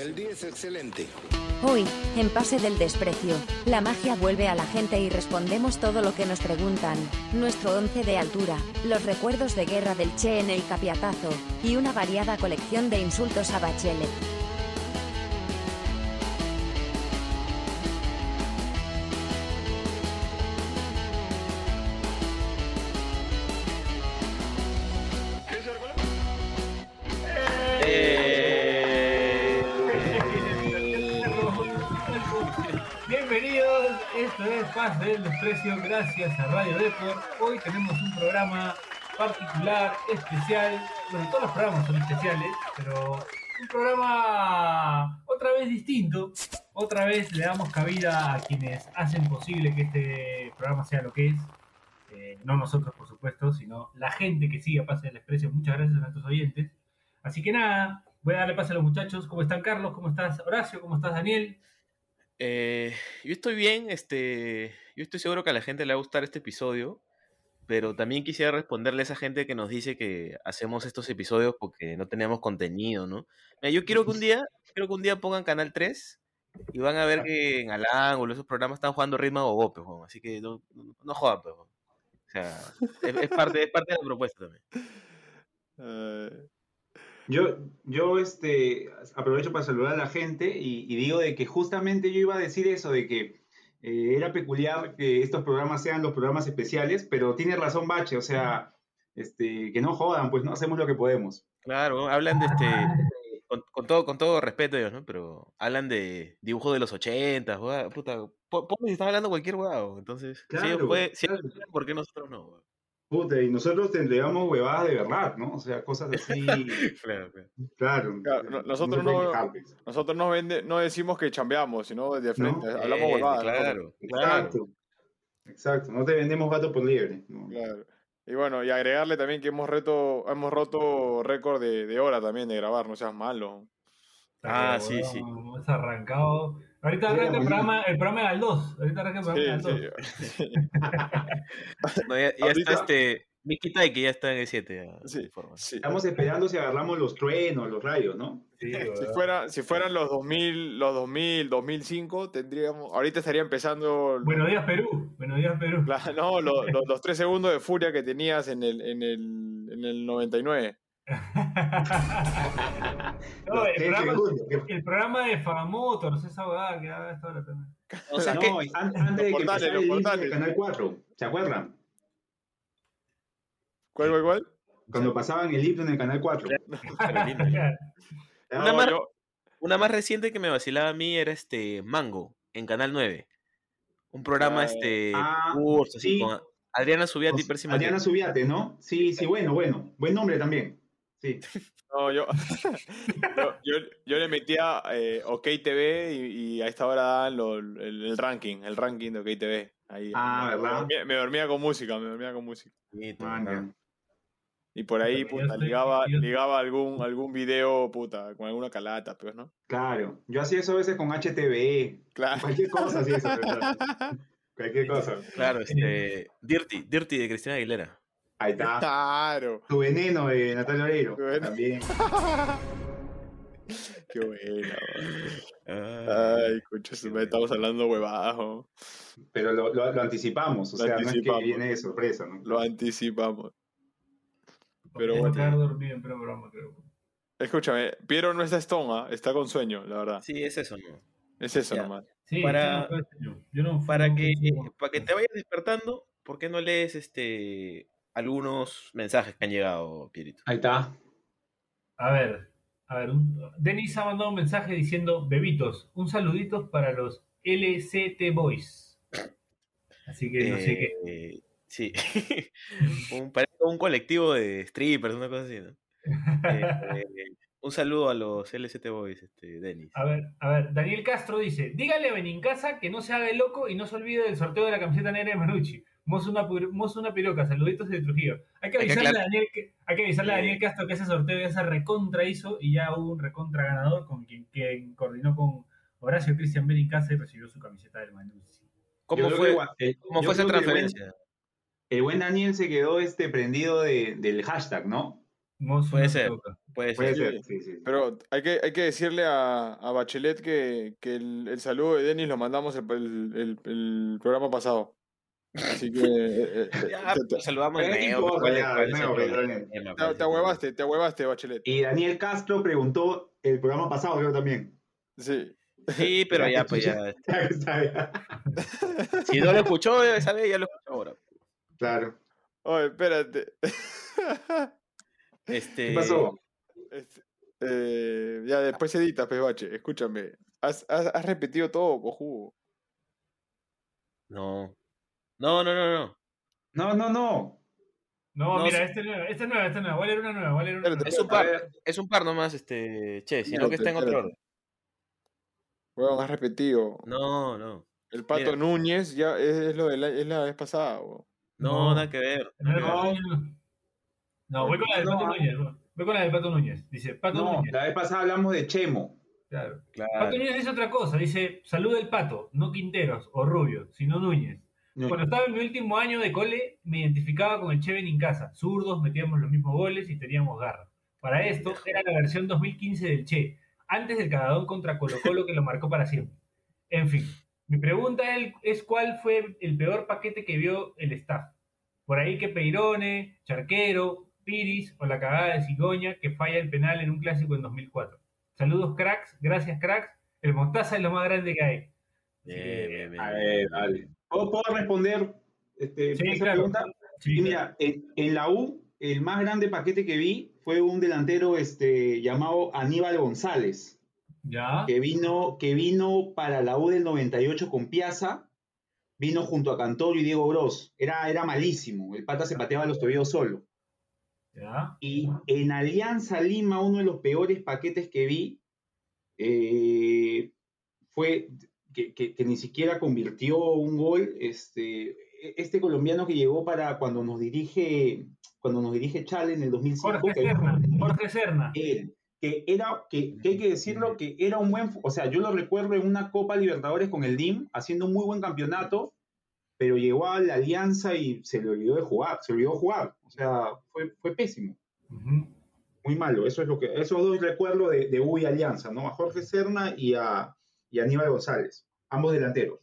El día es excelente. Hoy, en Pase del Desprecio, la magia vuelve a la gente y respondemos todo lo que nos preguntan. Nuestro 11 de altura, los recuerdos de guerra del Che en el capiatazo, y una variada colección de insultos a Bachelet. Gracias a Radio Deport. Hoy tenemos un programa particular, especial. Bueno, todos los programas son especiales, pero un programa otra vez distinto. Otra vez le damos cabida a quienes hacen posible que este programa sea lo que es. Eh, no nosotros, por supuesto, sino la gente que sigue a Paz del Desprecio. Muchas gracias a nuestros oyentes. Así que nada, voy a darle pase a los muchachos. ¿Cómo están, Carlos? ¿Cómo estás, Horacio? ¿Cómo estás, Daniel? Eh, yo estoy bien, este, yo estoy seguro que a la gente le va a gustar este episodio, pero también quisiera responderle a esa gente que nos dice que hacemos estos episodios porque no tenemos contenido, ¿no? Mira, yo quiero que un día, quiero que un día pongan Canal 3 y van a ver que en Alan o esos programas están jugando ritmo o gope, así que no, no, no jodan, pues, O sea, es, es parte, es parte de la propuesta también. Eh, Yo, yo este, aprovecho para saludar a la gente y, y digo de que justamente yo iba a decir eso, de que eh, era peculiar que estos programas sean los programas especiales, pero tiene razón Bache, o sea, este, que no jodan, pues no hacemos lo que podemos. Claro, hablan de este, con, con todo, con todo respeto ellos, ¿no? Pero hablan de dibujos de los 80, weá, puta, po- po- si están hablando cualquier huevo, entonces, si ellos Claro, pueden, si claro. ellos pueden, ¿por qué nosotros no? Puta, y nosotros te entregamos huevadas de verdad, ¿no? O sea, cosas así, Claro, claro. claro. Claro, no- nosotros no-. Nosotros no, vende, no decimos que chambeamos, sino de frente. No. Hablamos Eh, huevadas. claro. Exacto. Exacto, no te vendemos gato por liebre. ¿no? Claro. Y bueno, y agregarle también que hemos, reto, hemos roto récord de, de hora también de grabar, no seas malo. Ah, Pero, sí, sí. Hemos arrancado. Ahorita Sí, arranca el programa, el programa de Aldós. Ahorita arranca el programa Sí, de Aldós. sí. No, ya, ya Ahorita- está este, Miki Tai, que ya está en el 7, ya, Sí, informa. sí. Estamos esperando si agarramos los truenos, los rayos, ¿no? Sí, Si, fuera, si fueran los 2000, los 2000, 2005, tendríamos. Ahorita estaría empezando. Buenos días, Perú. Buenos días, Perú. la- no, lo- lo- los tres segundos de furia que tenías en el, en el, en el 99. No, el, programa, el programa de Fagamotors, esa huevada que haga esta hora también. O sea, no, que, antes de que los el intro de. Canal 4, ¿se acuerdan? ¿Cuál, cuál, cuál? Cuando pasaban el intro en el Canal 4. Una más- una más reciente que me vacilaba a mí era este Mango, en Canal 9. Un programa, Ah, este, ah, curso, así, sí. con Adriana y Percy Adriana. Subiate, ¿no? Sí, sí, bueno, bueno. Buen nombre también. Sí. No, yo, yo, yo, yo le metía eh, OK TV y, y a esta hora daban lo- el, el ranking, el ranking de OK TV. Ahí, Ah, me, ¿verdad? dormía, me dormía con música, me dormía con música. Sí, claro. Y por ahí, Pero puta, ligaba, ligaba algún, algún video, puta, con alguna calata, pues, ¿no? Claro. Yo hacía eso a veces con HTV. Claro. Cualquier cosa hacía eso. ¿verdad? Cualquier cosa. Claro, este, Dirty, Dirty de Cristina Aguilera. Ahí está. Claro. Tu veneno de Natalia Oreiro. También. Qué buena, Ay, escucha, estamos hablando huevadas. Pero lo, lo- lo anticipamos. O Lo sea, no es que viene de sorpresa, ¿no? Lo anticipamos. Pero bueno. dormido en programa, creo. Escúchame, Piero no está stone, ¿ah? está con sueño, la verdad. sí, es eso, ¿no? Es eso Ya. nomás. Sí, Para- yo no fue año. Yo no- Para no que, para que te vayas despertando, ¿por qué no lees este algunos mensajes que han llegado, Pierito? Ahí está. A ver, a ver. Un... Denis ha mandado un mensaje diciendo: Bebitos, un saludito para los LCT Boys. Así que no sé qué. Eh, Sí. un, parece un colectivo de strippers, una cosa así, ¿no? Eh, un saludo a los LST Boys, este, Denis. A ver, a ver, Daniel Castro dice, dígale a Benincasa que no se haga el loco y no se olvide del sorteo de la camiseta negra de Manucci. Mozo una, una piroca, saluditos de Trujillo. Hay que Hay que avisarle, a, Daniel, que, hay que, avisarle a Sí. Daniel Castro que ese sorteo ya se recontra hizo y ya hubo un recontra ganador con quien, quien coordinó con Horacio Cristian Benincasa y recibió su camiseta del Manucci. ¿Cómo Yo fue, que el- cómo fue esa el buen- transferencia? El buen Daniel se quedó este prendido de- del hashtag, ¿no? puede ser, puede, ser. Pero hay que, hay que decirle a, a Bachelet que, que el, el, saludo de Denis lo mandamos el, el, el programa pasado. Así que. Eh, eh, ya, te, saludamos Te, te ahuevaste, te ahuevaste, Bachelet. Y Daniel Castro preguntó el programa pasado, creo también. Sí. Sí, pero ya, pues ya. si no lo escuchó esa vez, ya lo escuchó ahora. Claro. Oye, espérate. Este... ¿Qué pasó? Este, eh, ya después editas, Pebache. Escúchame. ¿Has, has, has repetido todo, cojudo? No. No, no, no, no. No, no, no. No, mira, este es nuevo, este es nuevo, este es nuevo. Voy a leer una nueva, voy a leer una nueva. Es un par, es un par nomás, este, che, sino que está en otro orden. Bueno, has repetido. No, no. El Pato Núñez ya es, lo de la, es la vez pasada, No, no, nada que ver. No, no, voy con la del Pato Núñez. Voy con la del Pato Núñez. Dice, Pato no, Núñez. La vez pasada hablamos de Chemo. Claro. claro. Pato Núñez dice otra cosa. Dice, saluda el Pato, no Quinteros o Rubio, sino Núñez. Cuando estaba en mi último año de cole, me identificaba con el Cheven en casa. Zurdos, metíamos los mismos goles y teníamos garra. Para esto, era la versión 2015 del Che, antes del cagadón contra Colo Colo que lo marcó para siempre. En fin, mi pregunta es cuál fue el peor paquete que vio el staff. Por ahí que Peirone, Charquero, Piris o la cagada de Cigoña que falla el penal en un clásico en 2004. Saludos cracks, gracias cracks. El Mostaza es lo más grande que hay. Bien, bien, A ver, dale. ¿Puedo, responder este, esa pregunta? Sí, mira, en, la U, el más grande paquete que vi fue un delantero este, llamado Aníbal González. ¿Ya? Que vino, que vino para la U del 98 con Piazza, vino junto a Cantoro y Diego Bros. Era, era malísimo, el pata se pateaba los tobillos solo. ¿Ya? Y en Alianza Lima, uno de los peores paquetes que vi eh, fue que, ni siquiera convirtió un gol, este, este colombiano que llegó para cuando nos dirige, cuando nos dirige Chale en el 2005. Jorge Serna, Jorge Serna. que era, que, hay que decirlo, que era un buen, o sea, yo lo recuerdo en una Copa Libertadores con el DIM, haciendo un muy buen campeonato, pero llegó a la Alianza y se le olvidó de jugar, se olvidó jugar, o sea, fue, fue pésimo. Muy malo, eso es lo que, esos dos recuerdo de, de U y Alianza, ¿no? A Jorge Serna y a, y Aníbal González, ambos delanteros.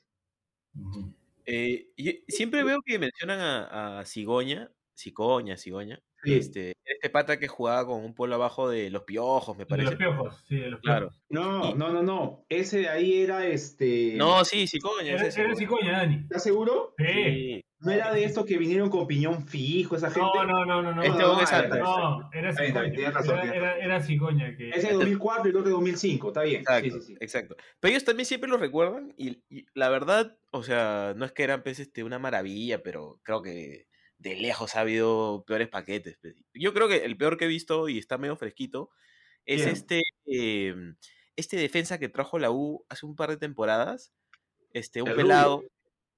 Eh, siempre veo que mencionan a, a Cigoña, Cigoña, Cigoña, este, este pata que jugaba con un pueblo abajo de los piojos, me parece. De los piojos, sí, de los piojos. Claro. No, no, no, no. Ese de ahí era este. No, sí, Cigoña. Era, era Cigoña, Dani. ¿Estás seguro? Sí. ¿No era de estos que vinieron con piñón fijo, esa gente? No, no, no, no. no este no, es antes. No, era Cigoña. Era, era, Cigoña. Que... Ese de 2004 y el otro de 2005, está bien. Exacto, sí, sí, sí. exacto. Pero ellos también siempre lo recuerdan y, y, la verdad, o sea, no es que eran pues, este, una maravilla, pero creo que de lejos ha habido peores paquetes. Pues. Yo creo que el peor que he visto y está medio fresquito es este, em, este defensa que trajo la U hace un par de temporadas. Este, un pelado.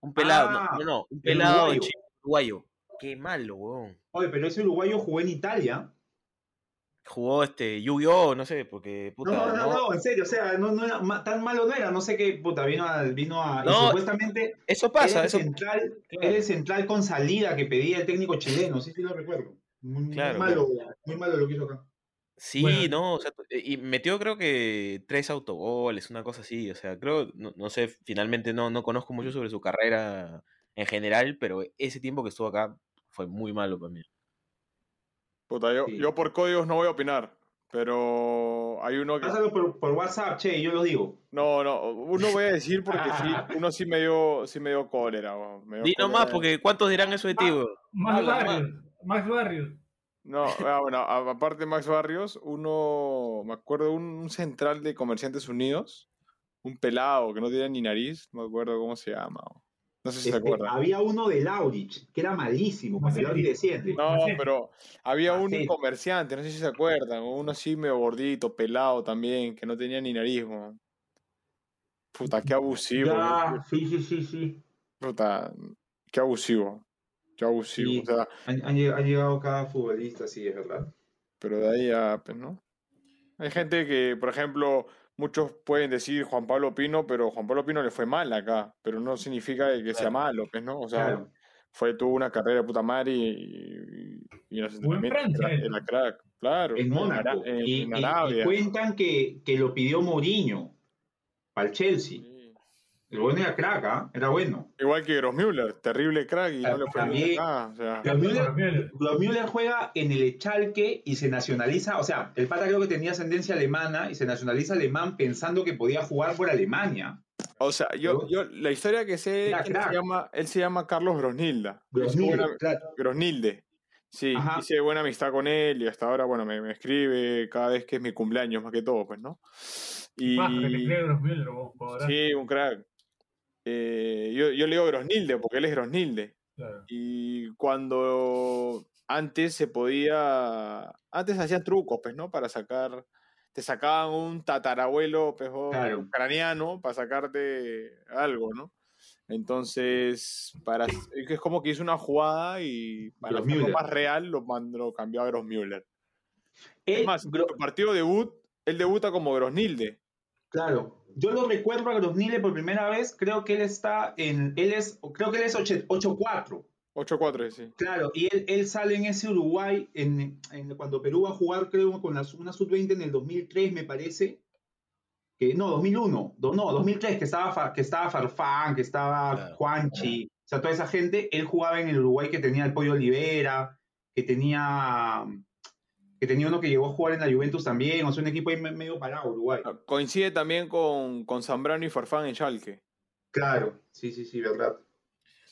Un pelado, no, no, no, un pelado uruguayo. uruguayo. Qué malo, weón. Oye, pero ese uruguayo jugó en Italia jugó este Yu-Gi-Oh, no sé, porque puta. No, no, no, en serio, o sea, no, no era, tan malo no era, no sé qué, puta, vino a, vino a no, supuestamente eso pasa, era el, eso, central, claro. era el central con salida que pedía el técnico chileno, sí, sí lo recuerdo. Muy, claro, muy malo, claro. muy malo lo que hizo acá. Sí, bueno. no, o sea, y metió creo que tres autogoles, una cosa así, o sea, creo, no, no sé, finalmente no, no conozco mucho sobre su carrera en general, pero ese tiempo que estuvo acá fue muy malo para mí. Puta, yo, sí. yo por códigos no voy a opinar. Pero hay uno que. Pásalo por, por WhatsApp, che, yo lo digo. No, no, uno voy a decir porque sí, uno sí me dio, sí me dio cólera. Me dio Di nomás, porque ¿cuántos dirán eso de ti? Max Barrios. Max Barrios. No, ah, bueno, aparte de Max Barrios, uno, me acuerdo, un, un central de Comerciantes Unidos, un pelado que no tenía ni nariz, no me acuerdo cómo se llama. No sé si este, se acuerdan. Había uno de Laurich, que era malísimo, porque Laurich desciende. No, pero había un comerciante, no sé si se acuerdan, uno así medio gordito, pelado también, que no tenía ni nariz, man. Puta, qué abusivo. Ya, sí, sí, sí, sí. Puta, qué abusivo. Qué abusivo. Sí, o sea, han, han, llegado cada futbolista, sí, es verdad. Pero de ahí a, pues, ¿no? Hay gente que, por ejemplo, muchos pueden decir Juan Pablo Pino, pero Juan Pablo Pino le fue mal acá, pero no significa que sea malo, pues, ¿no? O sea, claro. fue, tuvo una carrera de puta madre y, y, los entrenamientos era, crack, claro. En Mónaco. y, cuentan que, que, lo pidió Mourinho para el Chelsea. El bueno era crack, ¿ah? era bueno. Igual que Grossmüller, terrible crack y no le fue nada. O sea. Grossmüller, juega en el Echalque y se nacionaliza, o sea, el pata creo que tenía ascendencia alemana y se nacionaliza alemán pensando que podía jugar por Alemania. O sea, yo, yo la historia que sé, él se, llama, él se llama Carlos Grosnilda. Grosnilde. Sí, hice buena amistad con él y hasta ahora, bueno, me, me, escribe cada vez que es mi cumpleaños, más que todo, pues, ¿no? Y... Sí, un crack. Eh, yo, yo le digo Grosnilde porque él es Grosnilde. Y cuando antes se podía, antes hacían trucos, pues, ¿no? Para sacar, te sacaban un tatarabuelo pues, ucraniano para sacarte algo, ¿no? Entonces, para, es como que hizo una jugada y para hacerlo más real lo, mandó, cambió a Grossmüller. Es más, el partido debut, él debuta como Grosnilde. Claro, yo lo recuerdo a Grosnile por primera vez, creo que él está en, él es, creo que él es 8-4. 8-4, sí. Claro, y él, él, sale en ese Uruguay en, en, cuando Perú va a jugar, creo, con la, una sub-20 en el 2003, me parece. Que, no, 2001, no, 2003, que estaba, que estaba Farfán, que estaba Juanchi, o sea, toda esa gente. Él jugaba en el Uruguay que tenía el Pollo Olivera, que tenía que tenía uno que llegó a jugar en la Juventus también, o sea, un equipo ahí medio parado, Uruguay. Ah, coincide también con, con Zambrano y Farfán en Schalke. Claro, sí, sí, sí, verdad.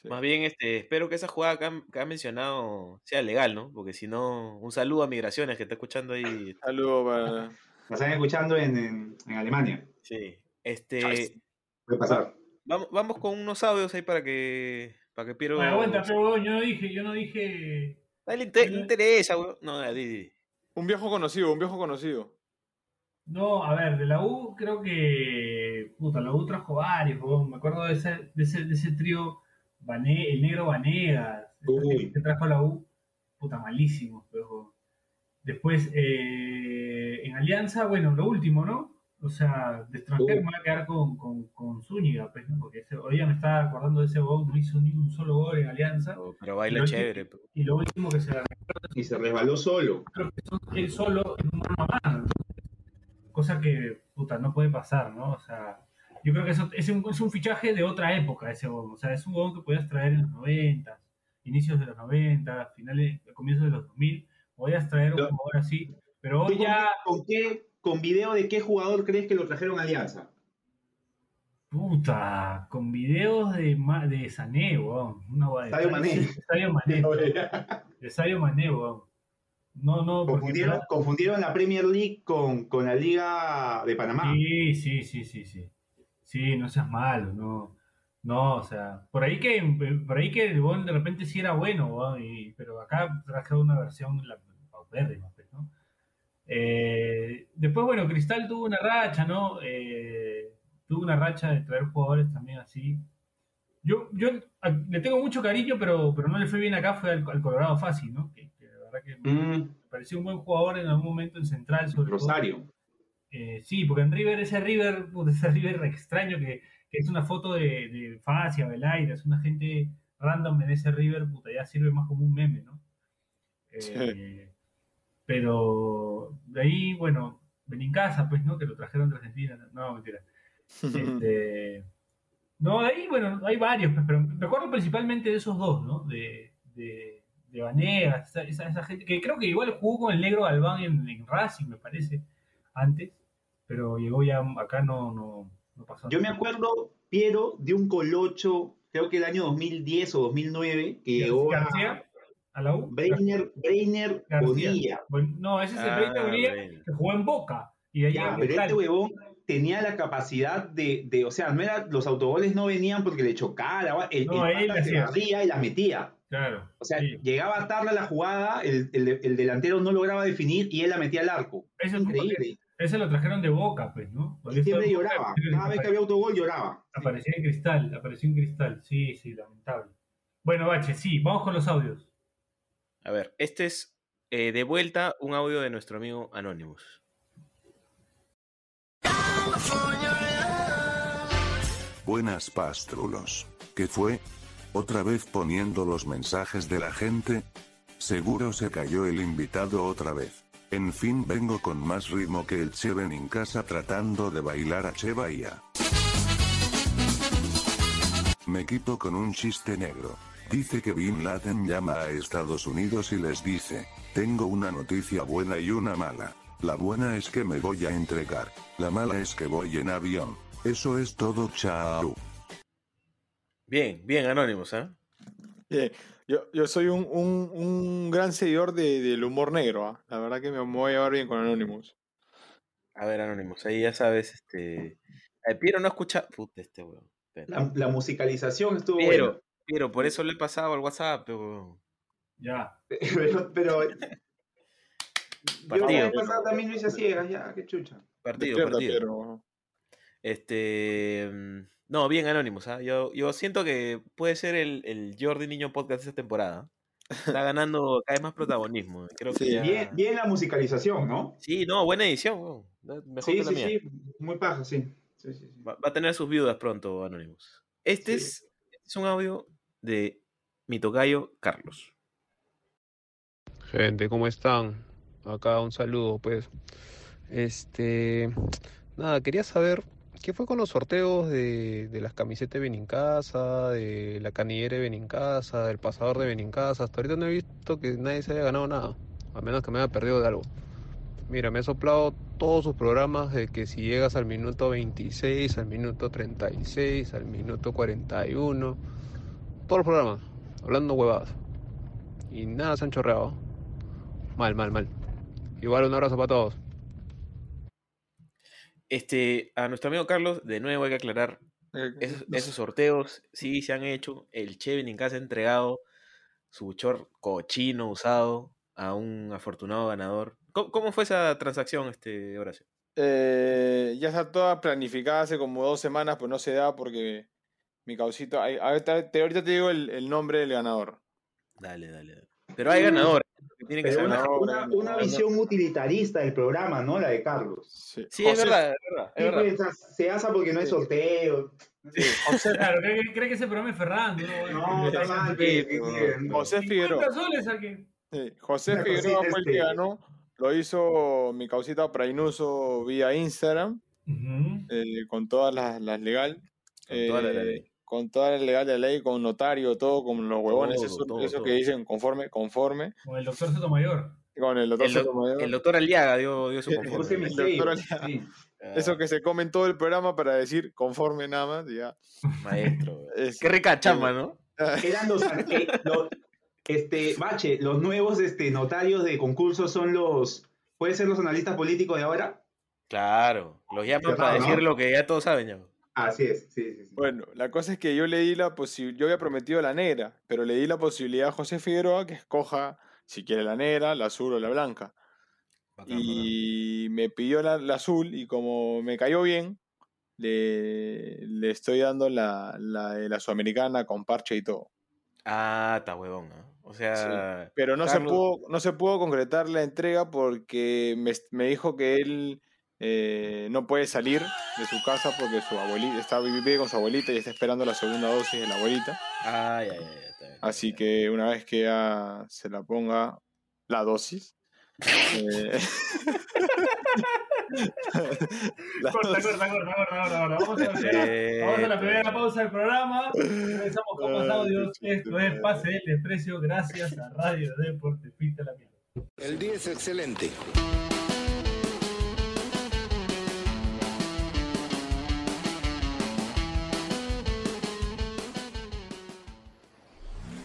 Más bien, este, espero que esa jugada que ha, mencionado sea legal, ¿no? Porque si no, un saludo a Migraciones que está escuchando ahí. Saludo para... La están escuchando en, en, Alemania. Sí. Este. Puede pasar. Vamos, vamos con unos audios ahí para que. Para que Piero. Bueno, aguanta, pero yo no dije, yo no dije. Dale, interesa, weón. No, di, un viejo conocido, un viejo conocido. No, a ver, de la U creo que. Puta, la U trajo varios, me acuerdo de ese, de ese, de ese trío, el negro Vanegas, que trajo a la U, puta, malísimo. Pero... Después, eh, en Alianza, bueno, lo último, ¿no? O sea, de extranjero me voy a quedar con, con, con Zúñiga, pues, ¿no? Porque hoy ya me estaba acordando de ese gol, no hizo ni un solo gol en Alianza. Oh, pero baila chévere. y lo último que se Y se resbaló solo. Creo que son él solo en un mano a mano. Cosa que, puta, no puede pasar, ¿no? O sea, yo creo que eso es un, es un fichaje de otra época ese gol. O sea, es un gol que podías traer en los 90, inicios de los 90, finales, comienzos de los 2000. Podías traer un jugador así. Pero hoy ya. ¿Con qué con video de qué jugador crees que lo trajeron a Alianza. Puta, con videos de, de Sané, weón. Una Sadio Mané. Sadio Mané. de Sadio Mané, weón. No, no. Confundieron, confundieron la Premier League con, con, la Liga de Panamá. Sí, sí, sí, sí, sí. Sí, no seas malo, no. No, o sea, por ahí que por ahí que el de repente sí era bueno, weón, y, pero acá trajeron una versión la, paupérrima. Eh, después, bueno, Cristal tuvo una racha, ¿no? Eh, tuvo una racha de traer jugadores también así. Yo, yo le tengo mucho cariño, pero, pero no le fue bien acá, fue al, Colorado fácil, ¿no? Que, la verdad que me mm. pareció un buen jugador en algún momento en Central. Sobre Rosario. Eh, sí, porque en River, ese River, ese River extraño que, que es una foto de, de Facia, es una gente random en ese River, puta, ya sirve más como un meme, ¿no? Pero de ahí, bueno, casa pues, ¿no? Que lo trajeron de Argentina. No, mentira. Este, no, de ahí, bueno, hay varios, pues, pero me acuerdo principalmente de esos dos, ¿no? De, de, de Vanegas, esa, esa, gente, que creo que igual jugó con el negro Albán en, Racing, me parece, antes, pero llegó ya acá, no, no, no pasó. Yo me acuerdo, Piero, de un colocho, creo que el año 2010 o 2009, que llegó a, a la U. Breiner, Breiner Bonilla. no, ese es el Breiner Bonilla que jugó en Boca. Y ya, pero este huevón tenía la capacidad de, de, o sea, no era, los autogoles no venían porque le chocaba, el, no, el él se barría y la metía. Claro. O sea, llegaba tarde a la jugada, el, el, el, delantero no lograba definir y él la metía al arco. Eso es increíble. Ese lo trajeron de boca, pues, ¿no? siempre lloraba. Cada vez que había autogol lloraba. Aparecía en cristal, apareció en cristal. Sí, sí, lamentable. Bueno, Bache, sí, vamos con los audios. A ver, este es eh, de vuelta un audio de nuestro amigo Anonymous. Buenas pastrulos. ¿Qué fue? ¿Otra vez poniendo los mensajes de la gente? Seguro se cayó el invitado otra vez. En fin vengo con más ritmo que el Cheven en casa tratando de bailar a Che. Me quito con un chiste negro. Dice que Bin Laden llama a Estados Unidos y les dice, tengo una noticia buena y una mala. La buena es que me voy a entregar. La mala es que voy en avión. Eso es todo, chao. Bien, bien, Anónimos, ¿eh? Bien. Yo, yo soy un, un, un gran seguidor de, del humor negro, ¿ah? La verdad que me voy a llevar bien con Anonymous. A ver, Anonymous, ahí ya sabes, este. El Piero no escucha. Puta, este weón. La, la, musicalización estuvo Piero, buena. Piero, por eso le he pasado al WhatsApp, weón. Ya. Pero, pero Partido. yo el pasado también lo hice a ciegas, ya, qué chucha. Partido, Despierta, partido. Este. mm, No, bien Anonymous, ¿ah? Yo, yo siento que puede ser el, el Jordi Niño Podcast de esta temporada. Está ganando cada vez más protagonismo. Creo que Sí, ya- Bien, bien la musicalización, ¿no? Sí, no, buena edición. Mejor Sí, que la sí, mía. sí, muy paja, sí. Sí, sí, sí. Va, va a tener sus viudas pronto, Anonymous. Este, Sí. es, este es un audio de mi tocayo Carlos. Gente, ¿cómo están? Acá un saludo, pues. Este, nada, quería saber qué fue con los sorteos de, las camisetas de Benincasa, de la canillera de Benincasa, del pasador de Benincasa. Hasta ahorita no he visto que nadie se haya ganado nada, a menos que me haya perdido de algo. Mira, me he soplado todos sus programas de que si llegas al minuto 26, al minuto 36, al minuto 41, todos los programas, hablando huevadas. Y nada se han chorreado. Mal, mal, mal. Igual un abrazo para todos. Este, a nuestro amigo Carlos, de nuevo hay que aclarar, Eh, esos, sorteos sí se han hecho. El Chevin en casa ha entregado su short cochino usado a un afortunado ganador. ¿Cómo, cómo fue esa transacción, este Horacio? Eh, ya está toda planificada hace como dos semanas, pues no se da porque mi causito. ay, Ahorita te, ahorita te digo el, el nombre del ganador. Dale, dale, dale. Pero hay ganadores. que Tienen que ser una, una, una visión utilitarista del programa, ¿no? La de Carlos. Sí, Sí, es verdad, es verdad. Es Sí, verdad. pues, o sea, se asa porque no hay sorteo. sí, José, Claro, cree, que- cree que ese programa es Ferrando. No, está mal. José Figueroa. 50 soles a que. sí, José Figueroa fue el que este- ganó. Lo hizo mi causita Prainuso vía Instagram, eh, con todas las, las legal. Con toda la eh, ley. Con toda la legal de la ley, con notario, todo, con los huevones, Todo, eso, todo, eso todo. que dicen conforme, conforme, Con el doctor Sotomayor. con el doctor El, Sotomayor. el doctor Aliaga dio, dio su conforme. El doctor Aliaga. sí. Ah, Eso que se come en todo el programa para decir conforme nada más, ya. Maestro. Es- Qué rica chamba, ¿no? Eran los, eh, los- este, Bache, los nuevos este, notarios de concurso son los, ¿puede ser los analistas políticos de ahora? Claro. Los llaman para ¿no? decir lo que ya todos saben. Ya. Así es, sí, sí, sí. Bueno, la cosa es que yo le di la posibilidad, yo había prometido la negra, pero le di la posibilidad a José Figueroa que escoja si quiere la negra, la azul o la blanca. Bacán, Y me pidió la, la azul y como me cayó bien, le, le estoy dando la, la de la sudamericana con parche y todo. Ah, está huevón, ¿no? O sea, Pero no, se pudo, no se pudo concretar la entrega porque me, me dijo que él eh, no puede salir de su casa porque su abuelita está vive con su abuelita y está esperando la segunda dosis de la abuelita. Ah, está bien, está Así que una vez que ya se la ponga la dosis. eh, la Corta, dosis- corta, corta, corta, corta, corta. Vamos a la primera, vamos a la primera pausa del programa. Comenzamos con más audios. Esto es Pase del Desprecio. Gracias a Radio Deporte. Pinta la mierda. El día es excelente.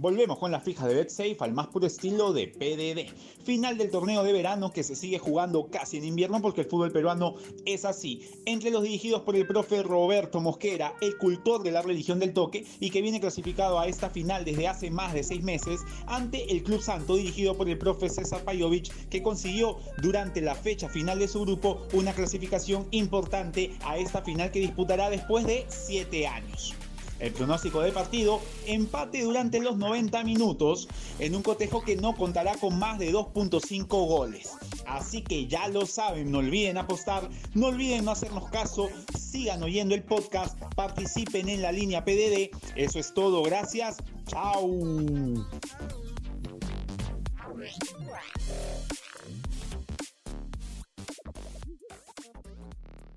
Volvemos con las fijas de BetSafe al más puro estilo de PDD. Final del torneo de verano que se sigue jugando casi en invierno porque el fútbol peruano es así. Entre los dirigidos por el profe Roberto Mosquera, el cultor de la religión del toque y que viene clasificado a esta final desde hace más de seis meses ante el Club Santo dirigido por el profe César Pajovic que consiguió durante la fecha final de su grupo una clasificación importante a esta final que disputará después de siete años. El pronóstico del partido, empate durante los 90 minutos en un cotejo que no contará con más de 2.5 goles. Así que ya lo saben, no olviden apostar, no olviden no hacernos caso, sigan oyendo el podcast, participen en la línea PDD. Eso es todo, gracias. Chao.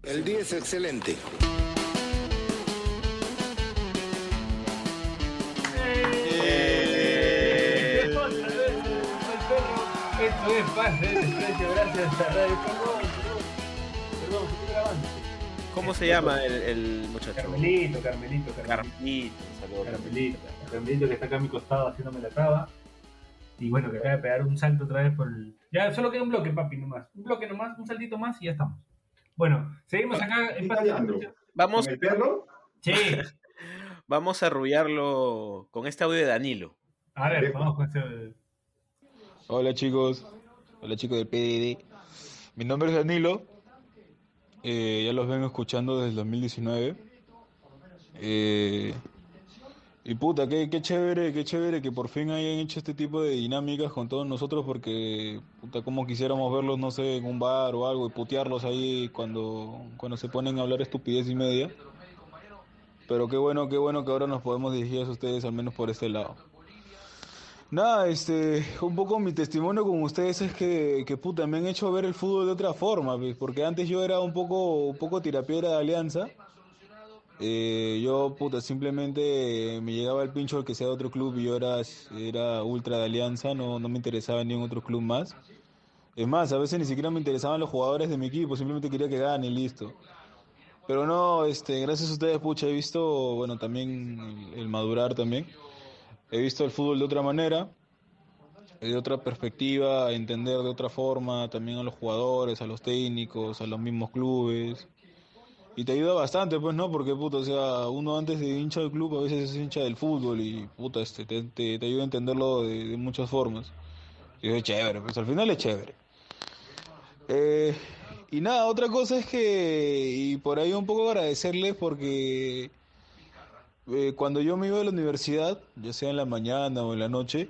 El día es excelente. Esto es pase de desprecio gracias a Radio Perdón, perdón, estoy grabando. ¿Cómo se llama el, el muchacho? Carmelito, Carmelito, Carmelito. Saludos, Carmelito. Carmelito que está acá a mi costado haciéndome la traba. Y bueno, que acaba de pegar un salto otra vez por el. Ya, solo queda un bloque, papi, nomás. Un bloque nomás, un saltito más y ya estamos. Bueno, seguimos acá en desprecio. Vamos, ¿El perro? Sí. vamos a arrullarlo con este audio de Danilo. A ver, vamos con este. Hola chicos, hola chicos del PDD. Mi nombre es Danilo, eh, ya los vengo escuchando desde el 2019. Eh, y puta, qué, qué chévere, qué chévere que por fin hayan hecho este tipo de dinámicas con todos nosotros porque puta, como quisiéramos verlos, no sé, en un bar o algo y putearlos ahí cuando, cuando se ponen a hablar estupidez y media. Pero qué bueno, qué bueno que ahora nos podemos dirigir a ustedes al menos por este lado. Nada, este, un poco mi testimonio con ustedes es que, que puta, me han hecho ver el fútbol de otra forma, porque antes yo era un poco, un poco tirapiedra de Alianza. Eh, yo, puta, simplemente me llegaba el pincho el que sea de otro club y yo era, ultra de Alianza, no, no me interesaba en otro club más. Es más, a veces ni siquiera me interesaban los jugadores de mi equipo, simplemente quería que gane y listo. Pero no, este, gracias a ustedes, pucha, he visto, bueno, también el madurar también. He visto el fútbol de otra manera, de otra perspectiva, entender de otra forma también a los jugadores, a los técnicos, a los mismos clubes. Y te ayuda bastante, pues, ¿no? Porque, puta, o sea, uno antes de hincha del club a veces es hincha del fútbol y, puta, este, te, te, te ayuda a entenderlo de, muchas formas. Y es chévere, pues al final es chévere. Eh, y nada, otra cosa es que, y por ahí un poco agradecerles porque eh, cuando yo me iba a la universidad, ya sea en la mañana o en la noche,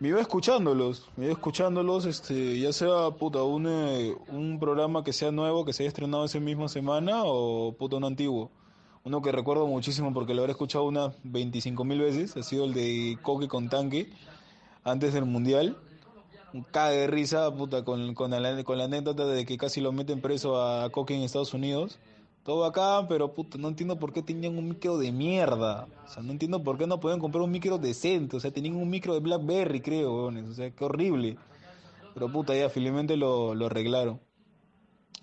me iba escuchándolos, me iba escuchándolos, este, ya sea puta un, eh, un programa que sea nuevo, que se haya estrenado esa misma semana, o puta un antiguo. Uno que recuerdo muchísimo porque lo habré escuchado unas 25 mil veces, ha sido el de Coque con Tanque, antes del Mundial. Un de risa, puta, con, con, la, con la anécdota de que casi lo meten preso a Coque en Estados Unidos. Todo acá, pero puta, no entiendo por qué tenían un micro de mierda. O sea, no entiendo por qué no podían comprar un micro decente. O sea, tenían un micro de Blackberry, creo, weones. O sea, qué horrible. Pero puta, ya felizmente lo, lo arreglaron.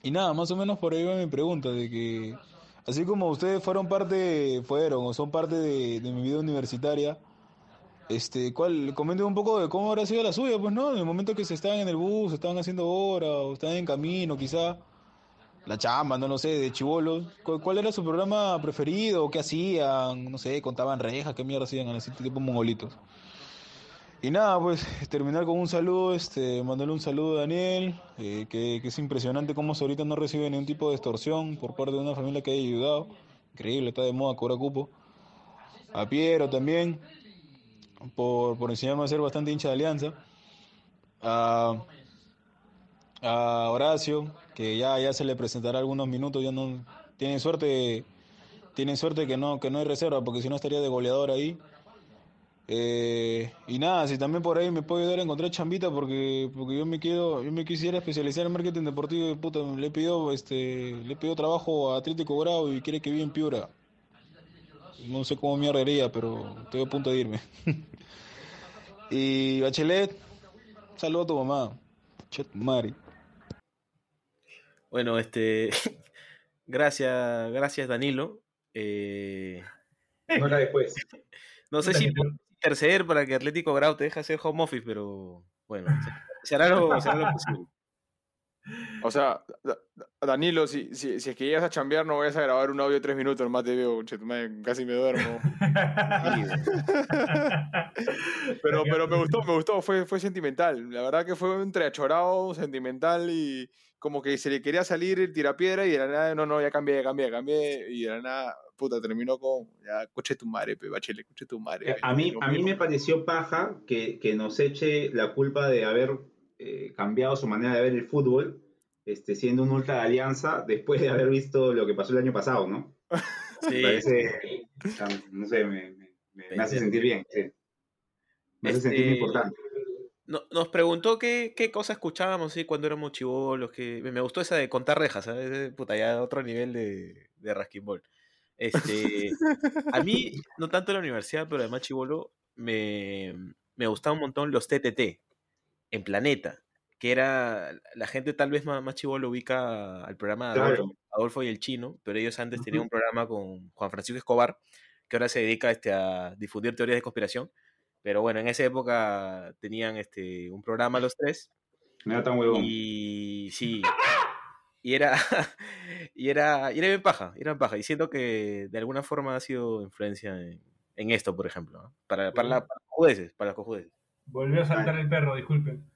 Y nada, más o menos por ahí va mi pregunta, de que así como ustedes fueron parte, fueron o son parte de, de mi vida universitaria, este, ¿cuál, comenten un poco de cómo habrá sido la suya, pues, ¿no? En el momento que se estaban en el bus, estaban haciendo hora, o estaban en camino, quizá la chamba, no lo sé, de chivolos. ¿Cuál era su programa preferido? ¿Qué hacían? No sé, contaban rejas, qué mierda hacían, así tipo mongolitos. Y nada, pues terminar con un saludo, este, mandarle un saludo a Daniel, eh, que, que, es impresionante cómo ahorita no recibe ningún tipo de extorsión por parte de una familia que haya ayudado. Increíble, está de moda, cobra cupo. A Piero también, por, por enseñarme a ser bastante hincha de alianza. A, a Horacio, que ya, ya se le presentará algunos minutos, ya no tienen suerte, tienen suerte que no, que no hay reserva, porque si no estaría de goleador ahí. Eh, y nada, si también por ahí me puede ayudar a encontrar chambita, porque, porque yo me quiero, yo me quisiera especializar en marketing deportivo, puta, le pido, este, le pido trabajo a Atlético Grau y quiere que viva en Piura. No sé cómo me arrería, pero estoy a punto de irme. y Bachelet, saludo a tu mamá. Chet Mari. Bueno, este. gracias, gracias Danilo. Eh... No después. no sé si interceder para que Atlético Grau te deje hacer home office, pero bueno, se hará lo, se hará lo posible. O sea, Danilo, si, si, si, es que llegas a chambear, no vayas a grabar un audio de tres minutos, más te veo, casi me duermo. pero, pero me gustó, me gustó, fue, fue sentimental. La verdad que fue un entreachorado, sentimental y como que se le quería salir el tirapiedra y de la nada, no, no, ya cambié, ya cambié, ya cambié, y de la nada puta, terminó con, ya, coche tu madre, pe, bachelet, coche tu madre. Eh, a, mí, a mí me pareció paja que, que nos eche la culpa de haber eh, cambiado su manera de ver el fútbol, este, siendo un ultra de alianza, después de haber visto lo que pasó el año pasado, ¿no? Sí. Me parece, no sé, me, me, hace sentir bien, sí. Me hace sentir este, importante. nos preguntó qué, qué cosas escuchábamos ¿sí? cuando éramos chivolos, que me gustó esa de contar rejas, ¿sabes? Puta, ya otro nivel de, de rasquimbol. Este, a mí, no tanto en la universidad, pero además chivolo, me, me gustaba un montón los TTT en Planeta, que era, la gente tal vez más, más chivolo ubica al programa de Adolfo, y el Chino, pero ellos antes tenían un programa con Juan Francisco Escobar, que ahora se dedica este, a difundir teorías de conspiración. Pero bueno, en esa época tenían este, un programa los tres. No era tan huevón. Y sí, y era, y era, y era bien paja, era bien paja. Y siento que de alguna forma ha sido influencia en, esto, por ejemplo, para, para, la, para, los jueces, para los cojudeces. Volvió a saltar el perro, disculpen.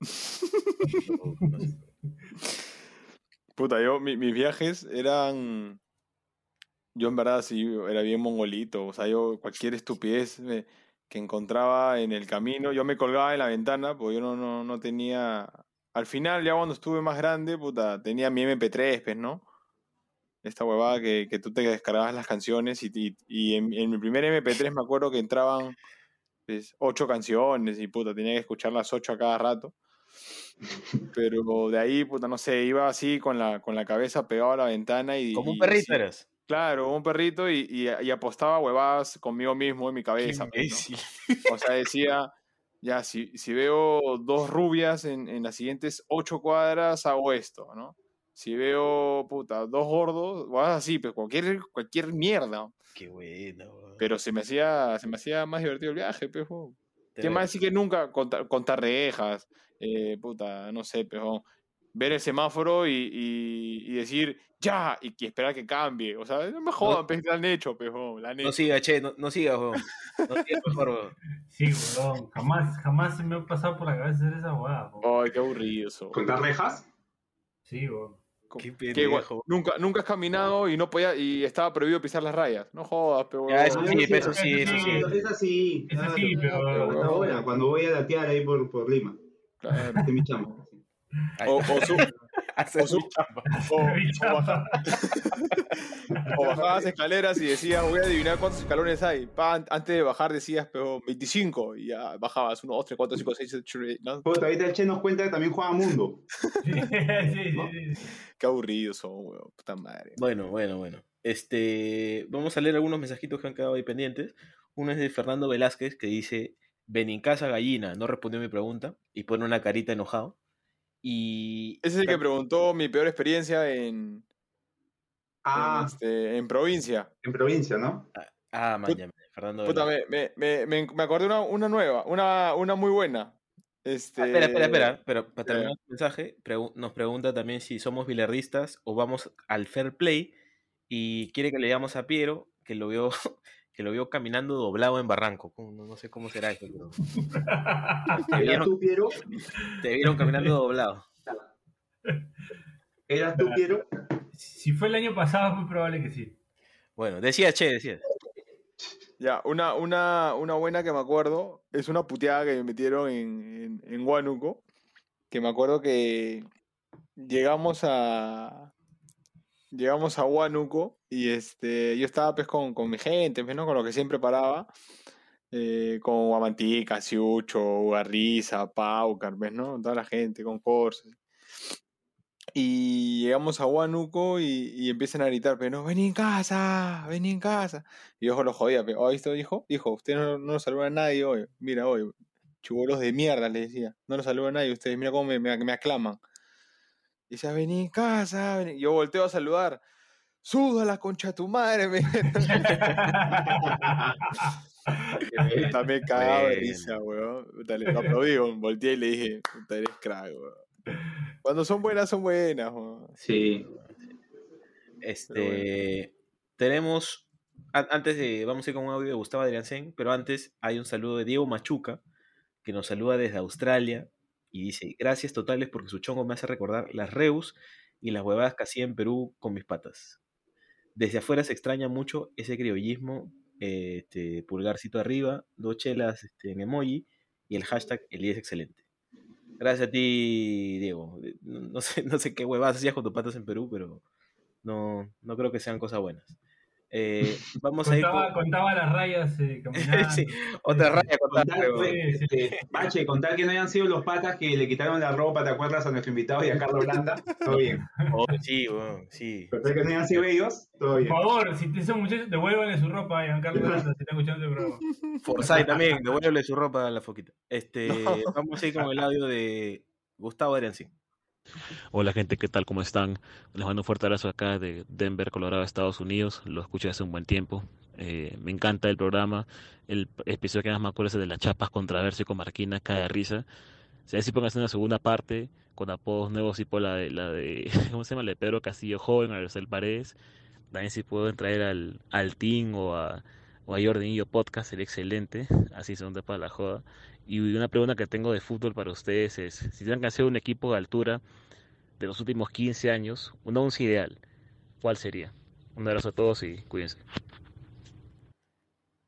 Puta, yo, mis viajes eran. Yo en verdad sí era bien mongolito. O sea, yo cualquier estupidez que encontraba en el camino, yo me colgaba en la ventana, porque yo no, no, no tenía al final, ya cuando estuve más grande, puta, tenía mi MP3, pues, ¿no? Esta huevada que, que tú te descargabas las canciones y, y, en, mi primer MP3 me acuerdo que entraban pues, ocho canciones y puta, tenía que escuchar las ocho a cada rato. Pero de ahí, puta, no sé, iba así con la, con la cabeza pegada a la ventana y... Como un perrito eres. Claro, un perrito y, y, apostaba huevadas conmigo mismo en mi cabeza. Pues, o sea, decía, ya, si, si veo dos rubias en, en, las siguientes ocho cuadras, hago esto, ¿no? Si veo, puta, dos gordos, o así, pero cualquier, cualquier mierda. Qué bueno. Pero se me hacía, se me hacía más divertido el viaje, pejo. ¿Qué más decir que nunca contar, contar rejas? Eh, puta, no sé, pejo ver el semáforo y, y, decir ya y, esperar que cambie. O sea, no me jodan, no, la han hecho, pejo. La no siga, che, no, no siga, weón. No siga, mejor, Sí, weón. Jamás, jamás se me ha pasado por la cabeza hacer esa weá. Ay, qué aburrido eso. ¿Contar rejas? Sí, weón. Qué pendejo. Nunca, nunca has caminado y no podía y estaba prohibido pisar las rayas. No jodas, pero. Ya, eso sí, eso sí, eso sí. Es así. Es así, pero. Cuando voy a latear ahí por, por Lima. Claro. Este es mi chamo. O, o, bajabas escaleras y decías, voy a adivinar cuántos escalones hay. antes de bajar decías, pero 25. Y ya bajabas 1, 2, 3, 4, 5, 6, 7, 8, Pues ahorita el Che nos cuenta que también juega Mundo. Qué aburridos son, weón. Puta madre. Bueno, bueno, bueno. Este, vamos a leer algunos mensajitos que han quedado ahí pendientes. Uno es de Fernando Velázquez que dice, ven en casa gallina, no respondió mi pregunta y pone una carita enojado. Y. Ese es el que preguntó mi peor experiencia en. Ah. En, este, en provincia. En provincia, ¿no? Ah, ah Fernando. Puta, me, me, me, me, acordé una, una nueva, una, una muy buena. Este... Ah, espera, espera, espera. Pero para terminar el mensaje, nos pregunta también si somos billardistas o vamos al fair play y quiere que le digamos a Piero que lo vio que lo vio caminando doblado en Barranco. No, sé cómo será eso, pero. ¿Te vieron, tú, Piero? Te vieron caminando doblado. ¿Eras tú, Piero? Si fue el año pasado, es muy probable que sí. Bueno, decía Che, decía. Ya, una, una, una buena que me acuerdo es una puteada que me metieron en, en, en Huánuco. Que me acuerdo que llegamos a, llegamos a Huánuco y este, yo estaba pues con, con mi gente, pues, ¿no? con lo que siempre paraba, eh, con Guamantica, Ciucho, Garriza, Pau, ¿ves, ¿no? Toda la gente, con Corse. Y llegamos a Huánuco y, empiezan a gritar, pero no, vení en casa, vení en casa. Y yo lo jodía, pero, ¿oíste, hijo? Hijo, usted no, no saluda a nadie hoy. Mira, hoy, chubolos de mierda, le decía. No nos saluda a nadie, ustedes, mira cómo me, me, aclaman. Y dice, vení en casa. Yo volteo a saludar. Suda la concha de tu madre, me. También cagado de risa, weón. Lo aplaudí, volteé y le dije, puta, eres crack, weón. Cuando son buenas, son buenas, weón. Sí. Este. Tenemos. Antes de. Vamos a ir con un audio de Gustavo Adrián pero antes hay un saludo de Diego Machuca, que nos saluda desde Australia y dice, gracias totales porque su chongo me hace recordar las reus y las huevadas que hacía en Perú con mis patas. Desde afuera se extraña mucho ese criollismo, este, pulgarcito arriba, dos chelas este, en emoji y el hashtag el día es excelente. Gracias a ti, Diego. No, sé, no sé qué huevas hacías con tus patas en Perú, pero no, no creo que sean cosas buenas. Eh, vamos a ir contaba las rayas eh, sí, otra raya contar, Bache, contar que no hayan sido los patas que le quitaron la ropa, ¿te acuerdas a nuestro invitado y a Carlos Landa? Todo bien. Oh, sí, bueno, sí. Pero que no hayan sido ellos, todo bien. Por favor, si son muchachos, devuélvanle su ropa a Carlos Landa, si están escuchando el programa. Forsyth también, devuélvele su ropa a la foquita. Este, Vamos a ir con el audio de Gustavo Arencín. Hola gente, ¿qué tal? ¿Cómo están? Les mando un fuerte abrazo acá de Denver, Colorado, Estados Unidos. Lo escuché hace un buen tiempo. Eh, me encanta el programa. El episodio que más me acuerdo es de las chapas controversia con Marquina, cae risa. Si si pongan una segunda parte con apodos nuevos tipo la de, la de ¿cómo se llama? La de Pedro Castillo Joven, Marcel Paredes. También si pueden traer al, al Team o a, o a Podcast, sería excelente. Así son de para la joda. Y una pregunta que tengo de fútbol para ustedes es, si tuvieran que hacer un equipo de altura de los últimos 15 años, un once ideal, ¿cuál sería? Un abrazo a todos y cuídense.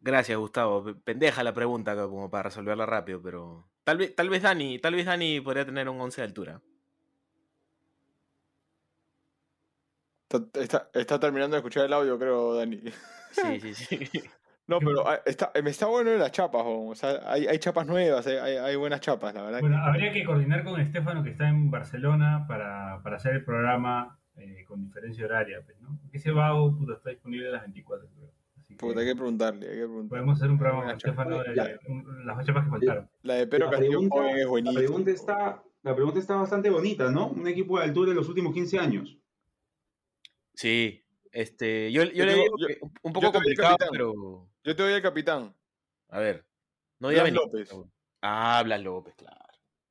Gracias, Gustavo. Pendeja la pregunta como para resolverla rápido, pero tal vez, tal vez Dani, tal vez Dani podría tener un 11 de altura. Está, está, terminando de escuchar el audio, creo, Dani. Sí, sí, sí. No, pero ah, está, me está bueno las chapas, o sea, hay, hay chapas nuevas, hay, hay, buenas chapas, la verdad. Bueno, habría que coordinar con Estefano que está en Barcelona para, para hacer el programa eh, con diferencia horaria, pues, ¿no? Porque ese vago puto, está disponible a las 24, creo. Puta, hay que preguntarle, hay que preguntarle. Podemos hacer un programa con Estefano de las chapas que faltaron. La de Pero Castillo es buenísima. La pregunta, está, la pregunta está bastante bonita, ¿no? Un equipo de altura de los últimos 15 años. Sí, este, yo, yo, le digo un poco complicado, pero. Yo te doy al capitán. A ver. No Blas López. Ah, Blas López, claro.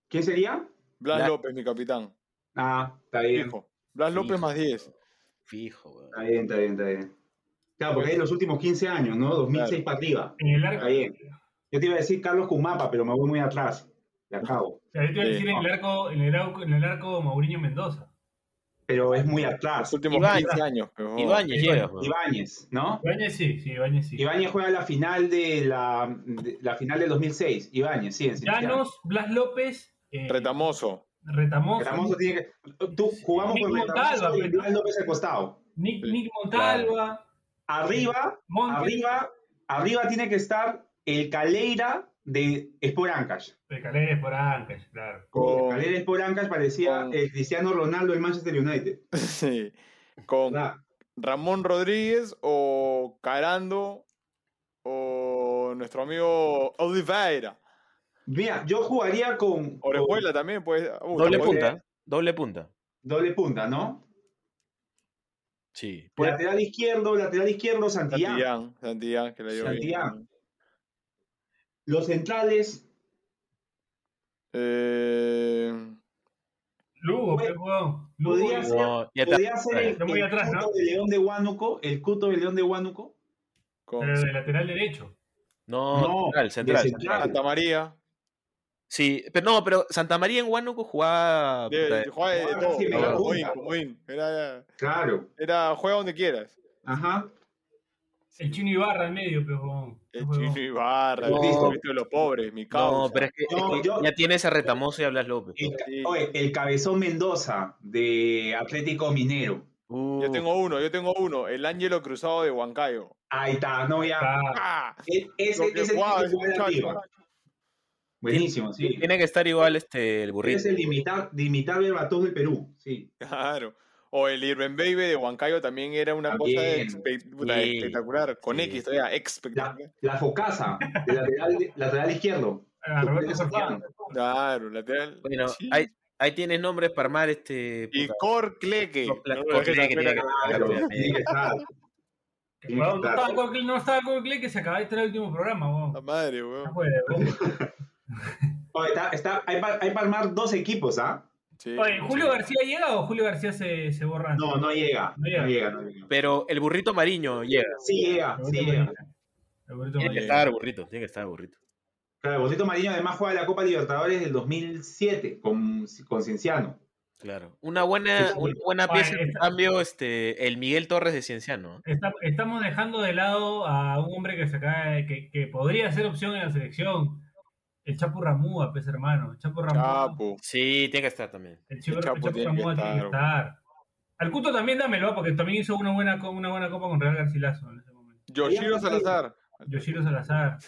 ¿Quién sería? Blas, López, mi capitán. Ah, está bien. Fijo. Blas López más 10. Fijo, güey. Está bien, está bien, está bien. Claro, porque es los últimos 15 años, ¿no? 2006 para arriba. En el arco. Está bien. Yo te iba a decir Carlos Cumapa, pero me voy muy atrás. Le acabo. O sea, yo te iba a decir en, el arco, en, el arco, en el arco Mauriño Mendoza pero es muy atrás. Los últimos 15 años. Pero... Ibáñez llega. Ibáñez, ¿no? Ibáñez sí, sí, Ibáñez sí. Ibáñez juega la final de la, la final del 2006. Ibáñez, sí. En Llanos, Blas López. Eh, Retamoso. Retamoso. Retamoso tiene que. Tú jugamos con Retamoso y Blas López al costado. Nick, Nick Montalva. Arriba, arriba, arriba tiene que estar el Caleira de Ancash. De Calera Ancash, claro. Con... Calera Ancash parecía el Cristiano Ronaldo del Manchester United. sí. Con Ramón Rodríguez o Carando o nuestro amigo Oliveira. Mira, yo jugaría con. Orejuela también, pues. doble punta. Doble punta. Doble punta, ¿no? Sí. Lateral izquierdo, lateral izquierdo, Santillán. Santillán, Santillán, que le dio Santillán. Los centrales. Eh... Lugo, qué jugado. Podría ser, podría ser el, el, cuto de León de Huánuco, el cuto de León de Huánuco. Pero de lateral derecho. No, no central, central, central. Santa María. Sí, pero no, pero Santa María en Huánuco jugaba. De, jugaba de, todo. Era, claro. Era juega donde quieras. Ajá. El chino Ibarra en medio, pero. El chino Ibarra, no, el visto de los pobres, mi causa. No, pero es que, ya tiene ese retamoso y hablas López. El, oye, el cabezón Mendoza de Atlético Minero. Uh. Yo tengo uno, yo tengo uno. El Ángelo Cruzado de Huancayo. Ahí está, no ya. Ah, e, ese, ese, ese Buenísimo, sí. Tiene que estar igual este el burrito. Es el el batón del Perú, sí. Claro. O el Irving Baby de Huancayo también era una cosa espectacular. Con X todavía, espectacular. La, la Focasa, de lateral, lateral izquierdo. Ah, claro, lateral. Bueno, ahí, ahí tienes nombres para armar este. Y Corcleque. No, no estaba Corcleque que se acaba de traer el último programa, La madre, weón. está, está, hay, hay para armar dos equipos, ¿ah? Oye, ¿Julio García llega o Julio García se, se borra? No, no llega, no llega. No llega, Pero el burrito Mariño llega. Sí llega, sí llega. tiene que estar burrito, tiene que estar burrito. Claro, el burrito Mariño además juega la Copa Libertadores del 2007 con, con Cienciano. Claro. Una buena, una buena pieza en cambio, este, el Miguel Torres de Cienciano. estamos dejando de lado a un hombre que se cae, que, que podría ser opción en la selección. El Chapo Ramúa, pues hermano. El Chapo Ramúa. Sí, tiene que estar también. El, Chapo, Ramúa tiene que estar. Al Cuto también dámelo, porque también hizo una buena, una buena copa con Real Garcilaso en ese momento. Yoshiro Salazar. Yoshiro Salazar.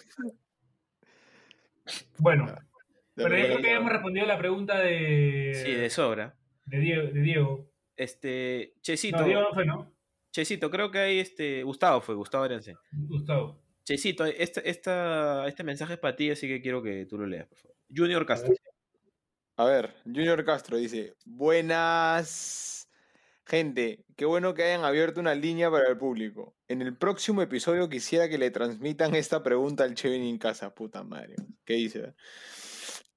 Bueno, pero yo creo que habíamos respondido a la pregunta de. Sí, de sobra. De Diego. De Diego. Este. Chesito. No, Diego no fue, ¿no? Chesito, creo que hay este. Gustavo fue, Gustavo Arense. Gustavo. Chesito, este, esta, este mensaje es para ti, así que quiero que tú lo leas, por favor. Junior Castro. A ver, Junior Castro dice: Buenas. Gente, qué bueno que hayan abierto una línea para el público. En el próximo episodio quisiera que le transmitan esta pregunta al Chevin en casa, puta madre. ¿Qué dice?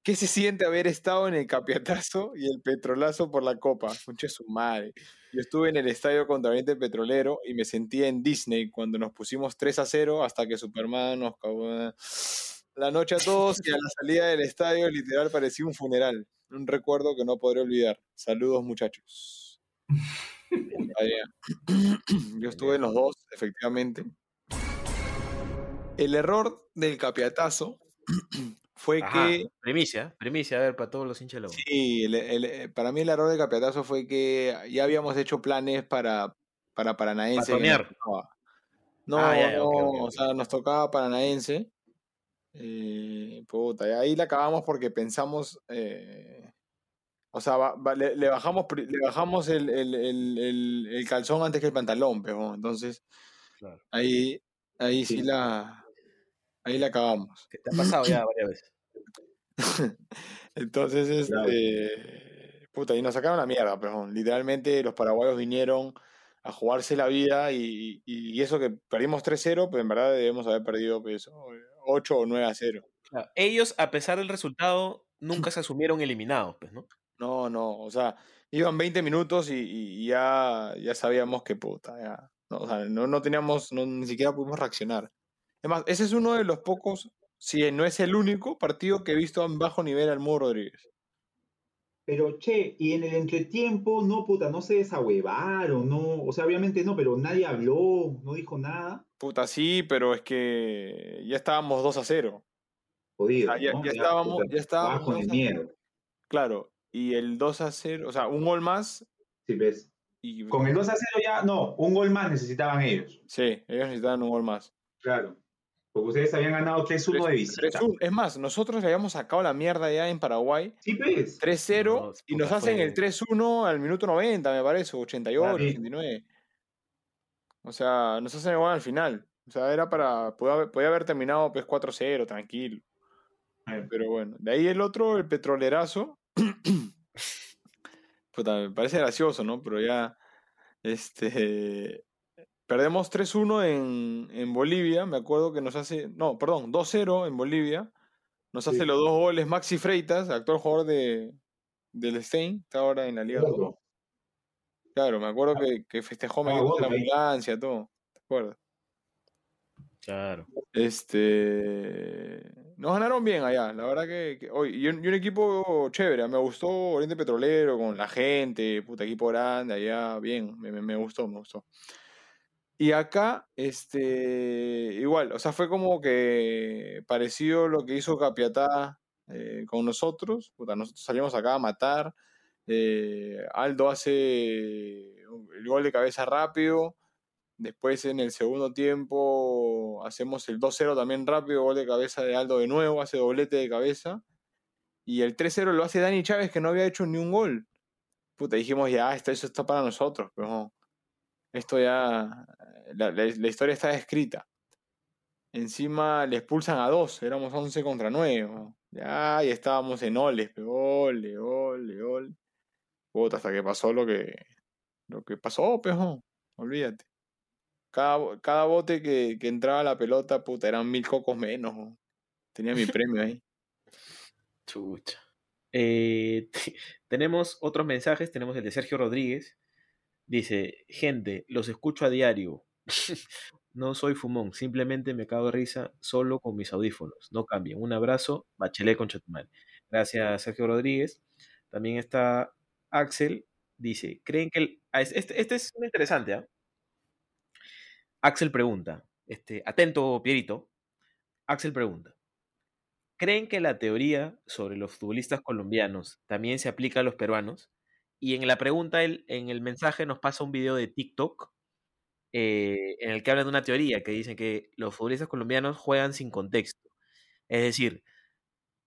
¿Qué se siente haber estado en el capiatazo y el petrolazo por la copa? Conche su madre. Yo estuve en el estadio contra Oriente Petrolero y me sentía en Disney cuando nos pusimos 3 a 0 hasta que Superman nos cagó la noche a todos y a la salida del estadio literal parecía un funeral. Un recuerdo que no podré olvidar. Saludos muchachos. Yo estuve en los dos, efectivamente. El error del capiatazo fue que. Primicia, primicia, a ver, para todos los hinchas Sí, eh, para mí el error del capiatazo fue que ya habíamos hecho planes para, para Paranaense. no, ah, o sea, nos tocaba Paranaense. Eh, puta, y ahí la acabamos porque pensamos. Eh, o sea, le, bajamos, le bajamos el, el, el, el, calzón antes que el pantalón, pero entonces ahí, ahí sí. la ahí la acabamos. te ha pasado ya varias veces. entonces, este puta, y nos sacaron la mierda, pero literalmente los paraguayos vinieron a jugarse la vida y, y, eso que perdimos 3-0, pues en verdad debemos haber perdido pues, 8 o 9 a 0. Ellos, a pesar del resultado, nunca se asumieron eliminados, pues, ¿no? No, no, o sea, iban 20 minutos y, ya, ya sabíamos que puta, ya. No, o sea, no, teníamos, ni siquiera pudimos reaccionar. Además, ese es uno de los pocos, si no es el único partido que he visto en bajo nivel al Mudo Rodríguez. Pero, che, y en el entretiempo, no, puta, no se desahuevaron, no, o sea, obviamente no, pero nadie habló, no dijo nada. Puta, sí, pero es que ya estábamos 2 a 0. Jodido. ya, estábamos, ya estábamos. Con el miedo. Claro, y el 2 a 0, o sea, un gol más. Sí, ves. Con el 2 a 0 ya, no, un gol más necesitaban ellos. Sí, ellos necesitaban un gol más. Claro. Porque ustedes habían ganado 3-1 de visita. Es más, nosotros le habíamos sacado la mierda ya en Paraguay. Sí, pues. 3-0 y nos hacen el 3-1 al minuto 90, me parece, 88, 89. O sea, nos hacen igual al final. O sea, era para. Podía, haber terminado pues 4-0, tranquilo. Pero bueno, de ahí el otro, el petrolerazo, me parece gracioso, ¿no? Pero ya, este, perdemos 3-1 en, en, Bolivia, me acuerdo que nos hace, no, perdón, 2-0 en Bolivia, nos hace los dos goles Maxi Freitas, actual jugador de, del Stein, está ahora en la Liga. Claro, me acuerdo que, que festejó ah, la ambulancia, todo, ¿te acuerdas? Claro. Este. Nos ganaron bien allá, la verdad que. hoy y, un, equipo chévere, me gustó Oriente Petrolero con la gente, puta equipo grande allá, bien, me, me, gustó, me gustó. Y acá, este. Igual, o sea, fue como que parecido lo que hizo Capiatá eh, con nosotros. Puta, nosotros salimos acá a matar. Eh, Aldo hace el gol de cabeza rápido. Después en el segundo tiempo hacemos el 2-0 también rápido, gol de cabeza de Aldo de nuevo, hace doblete de cabeza. Y el 3-0 lo hace Dani Chávez que no había hecho ni un gol. Puta, dijimos ya, esto, eso está para nosotros, pero esto ya, la, historia está escrita. Encima le expulsan a dos, éramos 11 contra 9. Ya, y estábamos en oles, pero ole, ole, ole. Puta, hasta que pasó lo que, lo que pasó, pejo. Olvídate. Cada, cada bote que, que, entraba la pelota, puta, eran mil cocos menos. Tenía mi premio ahí. Chucha. Eh, tenemos otros mensajes. Tenemos el de Sergio Rodríguez. Dice: Gente, los escucho a diario. No soy fumón, simplemente me cago de risa solo con mis audífonos. No cambien. Un abrazo, bachelet con Chetumal. Gracias, Sergio Rodríguez. También está Axel dice, ¿creen que el... Ah, este, este es muy interesante, ¿ah? Axel pregunta, este, atento, Pierito. Axel pregunta, ¿creen que la teoría sobre los futbolistas colombianos también se aplica a los peruanos? Y en la pregunta, en el mensaje nos pasa un video de TikTok eh, en el que hablan de una teoría que dicen que los futbolistas colombianos juegan sin contexto. Es decir,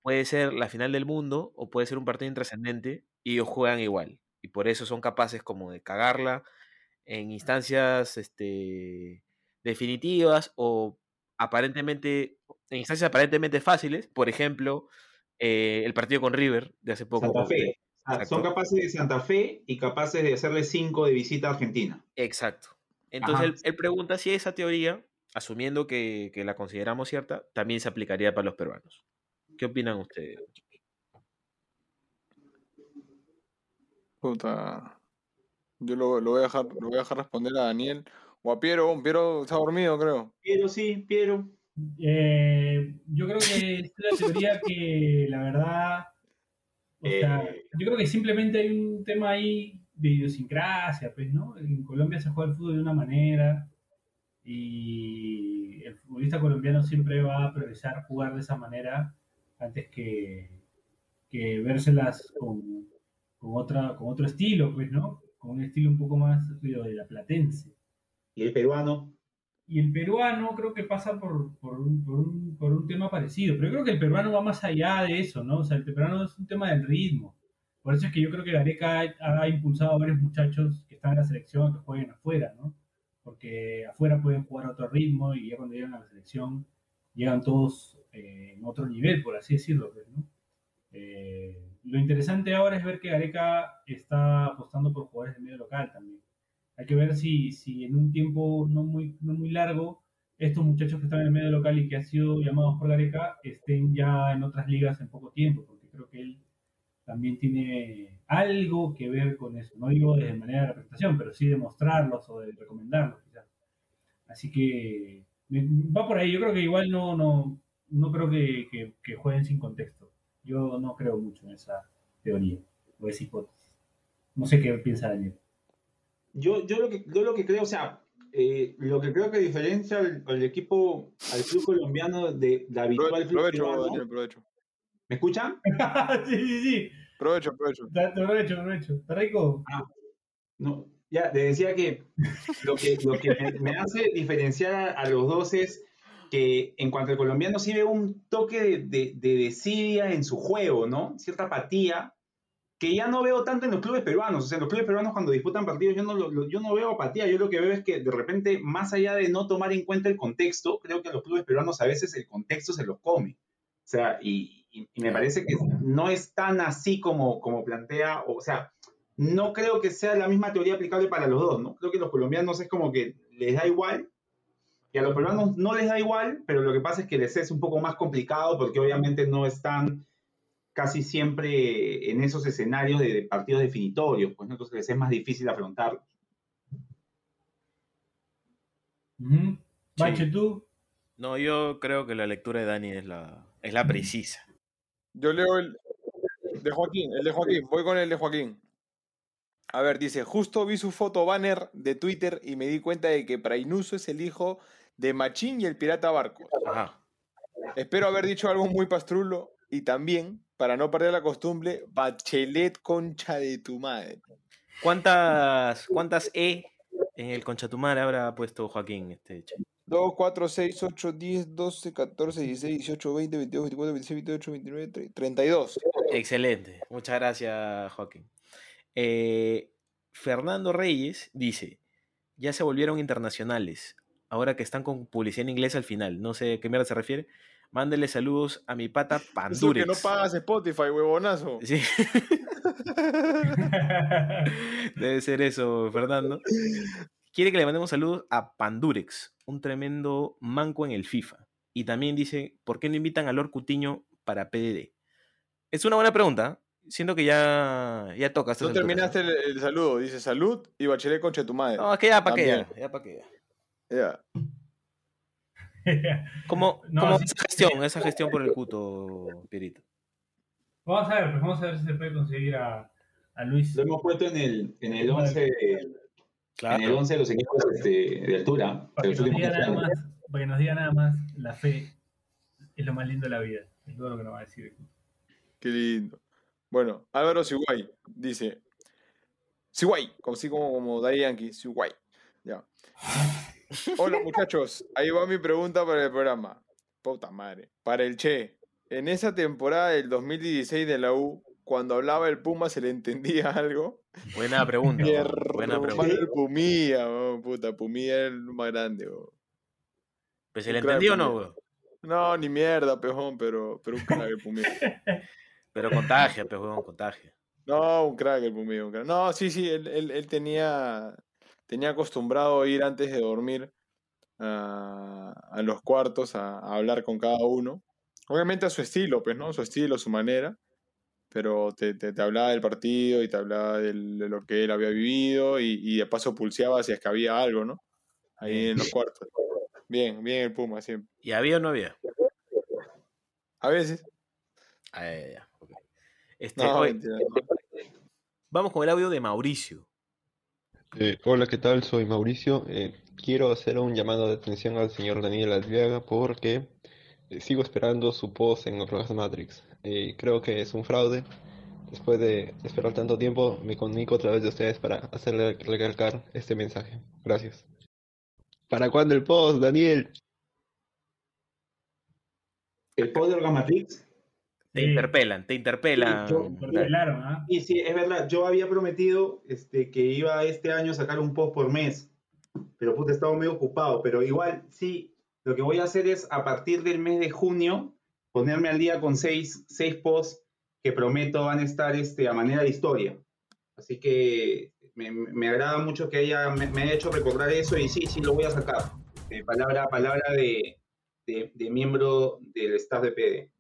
puede ser la final del mundo o puede ser un partido intrascendente y ellos juegan igual. Y por eso son capaces como de cagarla en instancias este, definitivas o aparentemente, en instancias aparentemente fáciles. Por ejemplo, eh, el partido con River de hace poco. Santa Fe. Ah, son capaces de Santa Fe y capaces de hacerle cinco de visita a Argentina. Exacto. Entonces él, pregunta si esa teoría, asumiendo que, que la consideramos cierta, también se aplicaría para los peruanos. ¿Qué opinan ustedes? Puta. Yo lo, voy a dejar, lo voy a dejar responder a Daniel. O a Piero, Piero está dormido, creo. Piero, sí, Piero. Eh, yo creo que es la teoría que la verdad. O sea, eh. yo creo que simplemente hay un tema ahí de idiosincrasia, pues, ¿no? En Colombia se juega el fútbol de una manera y el futbolista colombiano siempre va a priorizar jugar de esa manera antes que, que vérselas con, con, otra, con otro estilo, pues, ¿no? Con un estilo un poco más de la platense. ¿Y el peruano? Y el peruano creo que pasa por, por, un, por, un, por, un, tema parecido, pero yo creo que el peruano va más allá de eso, ¿no? O sea, el peruano es un tema del ritmo. Por eso es que yo creo que Gareca ha, ha impulsado a varios muchachos que están en la selección que jueguen afuera, ¿no? Porque afuera pueden jugar a otro ritmo y ya cuando llegan a la selección llegan todos eh, en otro nivel, por así decirlo. Pues, ¿no? Eh, lo interesante ahora es ver que Gareca está apostando por jugadores de medio local también. Hay que ver si, si en un tiempo no muy, no muy largo estos muchachos que están en el medio local y que han sido llamados por Gareca estén ya en otras ligas en poco tiempo, porque creo que él también tiene algo que ver con eso. No digo de manera de representación, pero sí de mostrarlos o de recomendarlos quizás. Así que va por ahí. Yo creo que igual no, no, no creo que, que, jueguen sin contexto. Yo no creo mucho en esa teoría o esa hipótesis. No sé qué piensa Daniel. Yo, yo, lo, que, yo lo que creo, o sea, eh, lo que creo que diferencia al, equipo, al club colombiano de la habitual Daniel, provecho. ¿Me escuchan? sí, sí, sí. Provecho, provecho. Provecho, provecho. ¿Está rico? Ah, no, ya, le decía que lo que, lo que me, hace diferenciar a, los dos es que en cuanto al colombiano sí veo un toque de, de, de desidia en su juego, ¿no? Cierta apatía que ya no veo tanto en los clubes peruanos. O sea, en los clubes peruanos cuando disputan partidos yo no, yo no veo apatía. Yo lo que veo es que de repente, más allá de no tomar en cuenta el contexto, creo que en los clubes peruanos a veces el contexto se los come. O sea, y, y, me parece que no es tan así como, como plantea, o sea, no creo que sea la misma teoría aplicable para los dos, ¿no? Creo que los colombianos es como que les da igual, y a los peruanos no les da igual, pero lo que pasa es que les es un poco más complicado porque obviamente no están casi siempre en esos escenarios de, partidos definitorios, pues entonces les es más difícil afrontarlos. ¿tú? No, yo creo que la lectura de Dani es la, es la precisa. Yo leo el de Joaquín, el de Joaquín, voy con el de Joaquín. A ver, dice, justo vi su foto banner de Twitter y me di cuenta de que Prainuso es el hijo de Machín y el pirata Barco. Ajá. Espero haber dicho algo muy pastrulo y también, para no perder la costumbre, Bachelet concha de tu madre. ¿Cuántas, cuántas E en el concha de tu madre habrá puesto Joaquín? Este, 2, 4, 6, 8, 10, 12, 14, 16, 18, 20, 22, 24, 26, 28, 29, 32. Excelente. Muchas gracias, Joaquín. Eh, Fernando Reyes dice, ya se volvieron internacionales, ahora que están con publicidad en inglés al final. No sé a qué mierda se refiere. Mándele saludos a mi pata Pandurex. que no pagas Spotify, huevonazo. Sí. Debe ser eso, Fernando. Quiere que le mandemos saludos a Pandurex, un tremendo manco en el FIFA. Y también dice, ¿por qué no invitan a Lord Cutiño para PDD? Es una buena pregunta. Siento que ya, ya toca. No terminaste el, saludo. Dice salud y bachelet concha tu madre. No, es que ya para qué ya. Ya para qué ya. ¿Cómo, esa gestión? Esa gestión por el cuto, Pierito. Vamos a ver, pues vamos a ver si se puede conseguir a, a Luis. Lo hemos puesto en el, en el 11 en el 11 de los equipos este, de altura. Para que, nos diga nada más, para que nos diga nada más, la fe es lo más lindo de la vida. Es todo lo que nos va a decir. Qué lindo. Bueno, Álvaro Siguay dice: Siguay, como así como, como Daddy Yankee, Siguay. Ya. Hola muchachos, ahí va mi pregunta para el programa. Puta madre. Para el Che, en esa temporada del 2016 de la U, cuando hablaba el Puma, ¿se le entendía algo? Buena pregunta. buena pregunta. Pumía, puta, Pumía es el más grande. ¿Pero se le entendió o no, No, ni mierda, pejón, pero, pero un crack el Pumía. pero contagia, pejón, contagia. No, un crack el Pumía, un crack. No, sí, sí, él, él, él tenía, tenía acostumbrado ir antes de dormir a, a los cuartos a, a hablar con cada uno. Obviamente a su estilo, pues, ¿no? Su estilo, su manera pero te, te, hablaba del partido y te hablaba de lo que él había vivido y, de paso pulseaba si es que había algo, ¿no? Ahí en los cuartos. Bien, bien el Puma siempre. ¿Y había o no había? A veces. Ah, ya, este, vamos con el audio de Mauricio. Eh, hola, ¿qué tal? Soy Mauricio. Eh, quiero hacer un llamado de atención al señor Daniel Adriaga porque eh, sigo esperando su post en Rojas Matrix. Eh, creo que es un fraude. Después de esperar tanto tiempo, me comunico a través de ustedes para hacerle recalcar este mensaje. Gracias. ¿Para cuándo el post, Daniel? ¿El post de Matrix? Te interpelan, te interpelan. ¿ah? Sí, sí, es verdad. Yo había prometido este, que iba este año a sacar un post por mes, pero puta, estaba medio ocupado. Pero igual, sí, lo que voy a hacer es a partir del mes de junio ponerme al día con seis, seis posts que prometo van a estar este, a manera de historia. Así que me, agrada mucho que haya, me, haya hecho recordar eso y sí, sí lo voy a sacar. Eh, palabra, palabra de, de, miembro del staff de PD.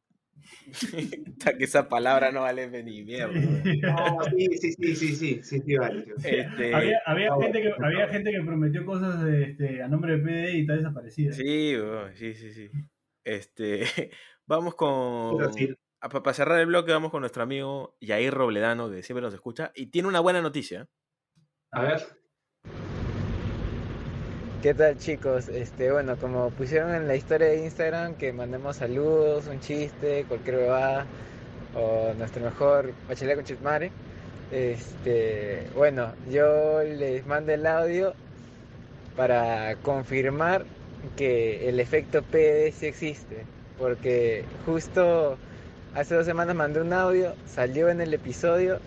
que esa palabra no vale ni mierda. No, sí, sí, sí, sí, sí, sí, sí vale. Este, había, había, gente que, había gente que prometió cosas este, a nombre de PD y está desaparecida. Sí, sí, sí, sí. Este, vamos con... Para cerrar el bloque, vamos con nuestro amigo Yair Robledano, que siempre nos escucha, y tiene una buena noticia. A ver. ¿Qué tal chicos? Este, bueno, como pusieron en la historia de Instagram que mandemos saludos, un chiste, cualquier bebada, o nuestro mejor bachelet con chismare, este, bueno, yo les mando el audio para confirmar que el efecto PD sí existe, porque justo hace dos semanas mandé un audio, salió en el episodio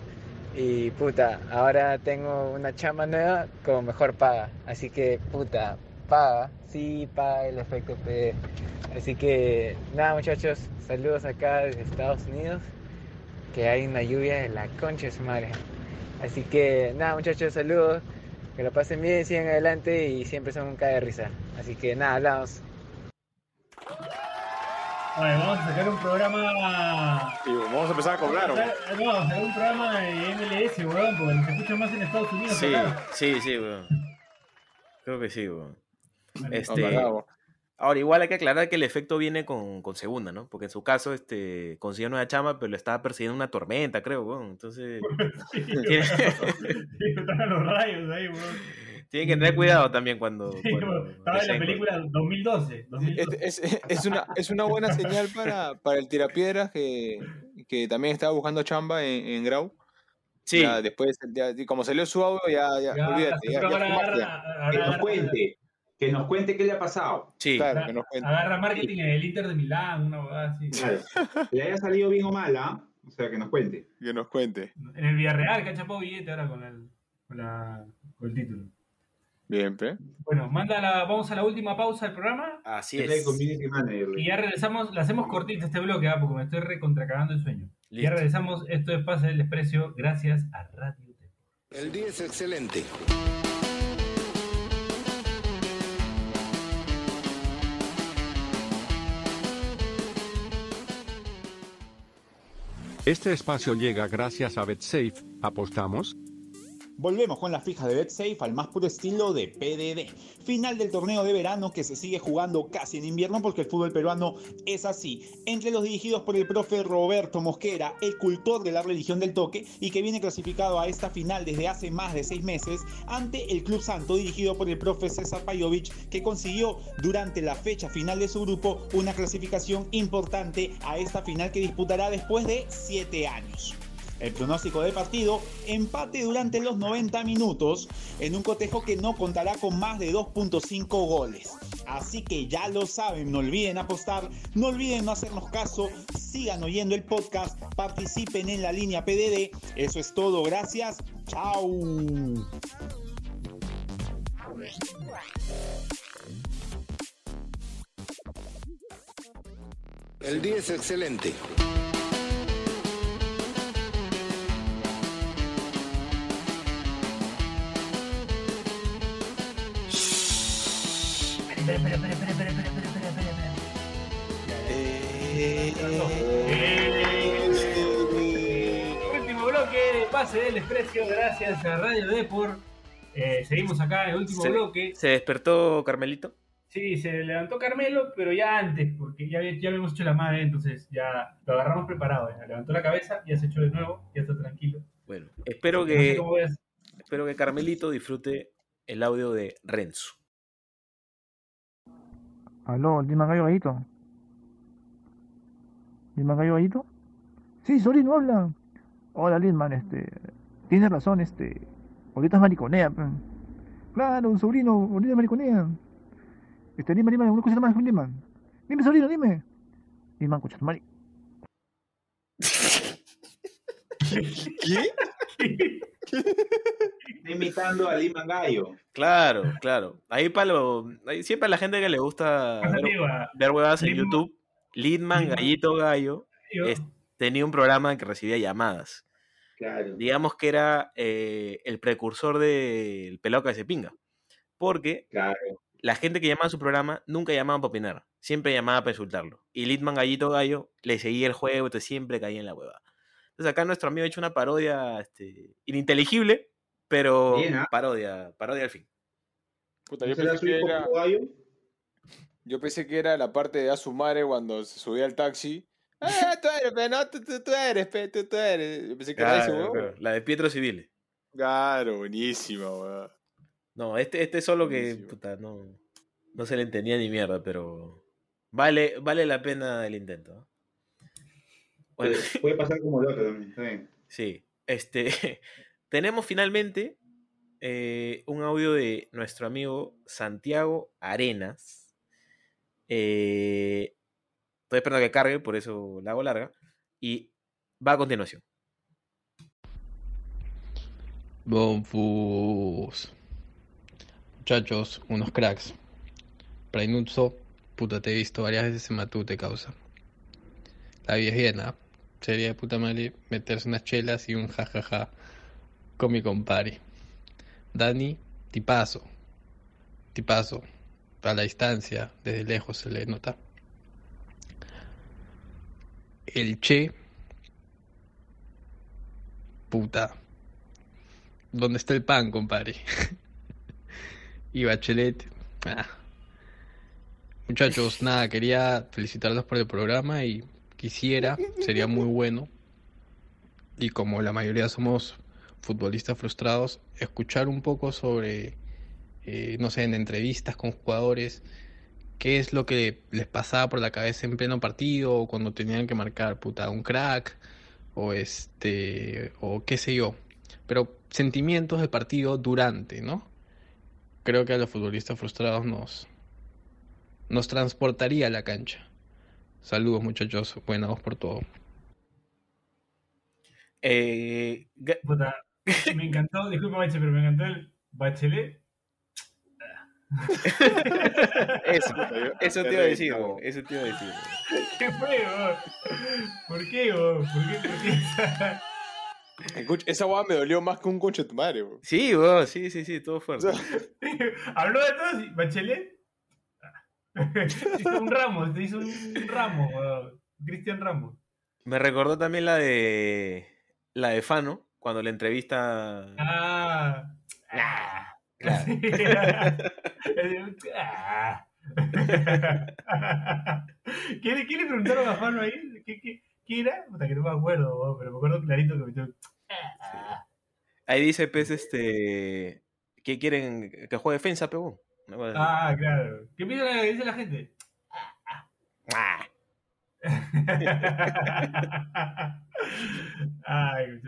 y puta, ahora tengo una chama nueva con mejor paga. Así que puta, paga, sí paga el efecto PD. Así que nada muchachos, saludos acá desde Estados Unidos. Que hay una lluvia en la concha de su madre. Así que nada muchachos, saludos. Que lo pasen bien, sigan adelante y siempre son un cae de risa. Así que nada, hablamos. Vamos a sacar un programa. Sí, vamos a empezar a cobrar. Vamos a, no, vamos a sacar un programa de MLS, weón, porque se escucha más en Estados Unidos. Sí, sí, sí, weón. Creo que sí, weón. este, ahora, igual hay que aclarar que el efecto viene con, con segunda, ¿no? Porque en su caso, este, consiguió una chama, pero le estaba persiguiendo una tormenta, creo, weón. Entonces. sí, tiene... los rayos ahí, weón. Tienen que tener cuidado también cuando. estaba en la película 2012. Es, una, es una buena señal para, para el tirapiedras que, que también estaba buscando chamba en, en Grau. Sí. después, como salió su audio, ya, ya, olvídate. que nos cuente. Que nos cuente qué le ha pasado. Sí, claro, que nos cuente. Agarra marketing en el Inter de Milán, una boda así. Le haya salido bien o mal, ¿ah? O sea, que nos cuente. Que nos cuente. En el Villarreal, que ha chapado billete ahora con el, con, la, con el título. Bien, Bueno, manda la, vamos a la última pausa del programa. Así es. Y ya regresamos, la hacemos cortita este bloque, ¿ah? porque me estoy recontracagando el sueño. Y ya regresamos, esto es Pase del Desprecio, gracias a Radio El día es excelente. Este espacio llega gracias a BetSafe. ¿Apostamos? Volvemos con las fijas de BetSafe al más puro estilo de PDD. Final del torneo de verano que se sigue jugando casi en invierno porque el fútbol peruano es así. Entre los dirigidos por el profe Roberto Mosquera, el cultor de la religión del toque y que viene clasificado a esta final desde hace más de seis meses ante el Club Santo dirigido por el profe César Pajovic que consiguió durante la fecha final de su grupo una clasificación importante a esta final que disputará después de siete años. El pronóstico del partido, empate durante los 90 minutos en un cotejo que no contará con más de 2.5 goles. Así que ya lo saben, no olviden apostar, no olviden no hacernos caso, sigan oyendo el podcast, participen en la línea PDD. Eso es todo, gracias, chao. El día es excelente. Espera, espera, espera, espera, espera, espera, espera, espera, espera. Último bloque de pase del desprecio, gracias a Radio Deport. Eh, seguimos acá en el último bloque. ¿Se despertó Carmelito? Sí, se levantó Carmelo, pero ya antes, porque ya, ya habíamos hecho la madre, entonces ya lo agarramos preparado. Ya. Levantó la cabeza, ya se echó de nuevo, ya está tranquilo. Bueno, espero que, espero que Carmelito disfrute el audio de Renzo. Aló, ¿Lima Gallo Gallito? ¿Lima Gallo Gallito? Sí, sobrino, habla. Hola, Lindman, este. Tienes razón, este. Ahorita es mariconea. Claro, un sobrino, ahorita es mariconea. Este, dime, dime, una cosita más, Lindman. Dime, sobrino, dime. Lindman, escucha, mari. ¿Qué? Está imitando a Lima Gallo. Claro, claro. Ahí para lo, siempre a la gente que le gusta ver, huevadas en YouTube, Lidman Gallito Gallo tenía un programa que recibía llamadas. Claro. Digamos que era eh, el precursor del pelado que se pinga. Porque la gente que llamaba a su programa nunca llamaba para opinar, siempre llamaba para insultarlo. Y Lidman Gallito Gallo le seguía el juego, entonces siempre caía en la hueva. Entonces acá nuestro amigo ha hecho una parodia este, ininteligible, pero ¿ah? parodia, parodia al fin. Puta, yo, pensé que era, yo pensé que era la parte de Asumare cuando se subía al taxi. Ah, tú eres, pero no, tú, tú, eres, pe, tú, tú, eres. Yo pensé que era eso, La de Pietro Civile. Claro, buenísima, weón. No, este, este es solo que, puta, no, no se le entendía ni mierda, pero vale, vale la pena el intento. Puede pasar como el otro también, Sí, este, tenemos finalmente eh, un audio de nuestro amigo Santiago Arenas. Eh, estoy esperando que cargue, por eso la hago larga. Y va a continuación. Bonfus. Muchachos, unos cracks. Prainutso, puta, te he visto varias veces en Matute, causa. La viejena, sería de puta madre meterse unas chelas y un jajaja con mi compadre. Dani, tipazo. Tipazo. A la distancia, desde lejos se le nota. El Che. Puta. ¿Dónde está el pan, compadre? y Bachelet. Ah. Muchachos, nada, quería felicitarlos por el programa y quisiera, sería muy bueno, y como la mayoría somos futbolistas frustrados, escuchar un poco sobre, eh, no sé, en entrevistas con jugadores, qué es lo que les pasaba por la cabeza en pleno partido, o cuando tenían que marcar puta un crack, o este, o qué sé yo, pero sentimientos de partido durante, ¿no? Creo que a los futbolistas frustrados nos, nos transportaría a la cancha. Saludos muchachos, buena voz por todo. Eh, me encantó, disculpa Bache, pero me encantó el Bachelet. eso, eso te iba a decir, eso te iba a decir. ¿Qué fue, vos? ¿Por qué, vos? ¿Por qué? ¿Por qué? Esa guada me dolió más que un conche de tu madre, vos. Sí, vos, sí, sí, sí, todo fuerte. Habló de todo, Bachelet hizo un Ramos, te hizo un Ramos, Cristian Ramos. Me recordó también la de la de Fano, cuando le entrevista. Ah. ah claro. ¿Qué, le, ¿Qué, le preguntaron a Juan ahí? ¿Qué, qué, qué era? Puta, que no me acuerdo, pero me acuerdo clarito que me Ahí dice, pues, este. ¿Qué quieren? Que juegue defensa, Ah, claro. ¿Qué dice la gente? Ah. Ay,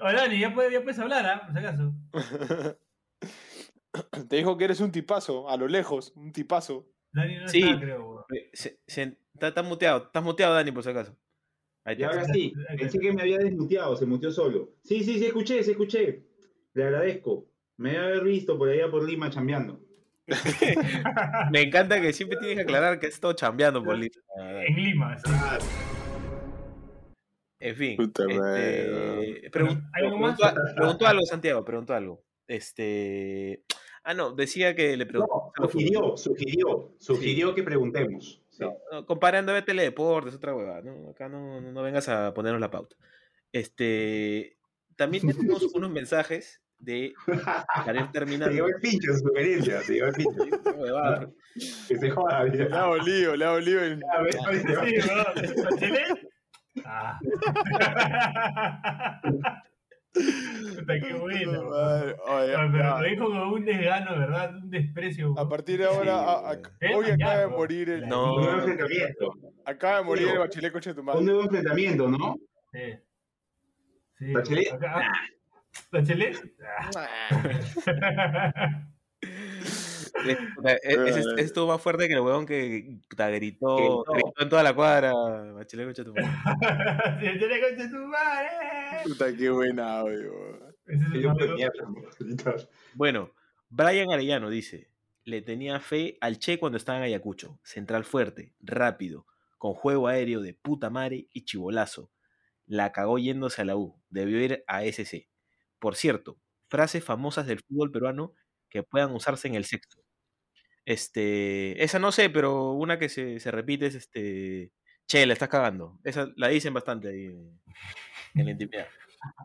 Hola, Dani, ya puedes, ya puedes hablar, ¿ah? Por si acaso. Te dijo que eres un tipazo, a lo lejos, un tipazo. Dani no sí, está, creo. Se, se, está, muteado, estás muteado, Dani, por si acaso. Ahí y ahora sí, pensé que me había desmuteado, se muteó solo. Sí, sí, sí, escuché, se escuché. Le agradezco. Me debe haber visto por allá por Lima chambeando. me encanta que siempre tienes que aclarar que estado chambeando por Lima. En Lima, sí. En fin. Este, preguntó, algo, Santiago, preguntó algo. Este. Ah, no, decía que le preguntó. sugirió, sugirió, sugirió que preguntemos. comparando a Teledeportes, otra hueva, ¿no? Acá no, no, vengas a ponernos la pauta. Este. También tenemos unos mensajes de querer terminar. Se llevó el pincho en su sugerencia, se llevó el pincho. que se joda, Le ha olido, le ha olido el. Ah. qué bueno. pero lo dijo como un desgano, ¿verdad? Un desprecio. A partir de ahora, hoy acaba de morir el. No. Un nuevo enfrentamiento. Acaba de morir el bachelet coche de tu madre. Un nuevo enfrentamiento, ¿no? Sí. sí. Bachelet. ¿Bachelet? Es, estuvo más fuerte que el huevón que gritó, gritó en toda la cuadra. Bachelet concha tu madre. Bachelet concha tu madre. Puta, qué buena, Bueno, Brian Arellano dice: Le tenía fe al Che cuando estaba en Ayacucho. Central fuerte, rápido, con juego aéreo de puta madre y chivolazo. La cagó yéndose a la U. Debió ir a SC. Por cierto, frases famosas del fútbol peruano que puedan usarse en el sexo. Este, esa no sé, pero una que se, se repite es este, che, la estás cagando. Esa la dicen bastante ahí en la intimidad.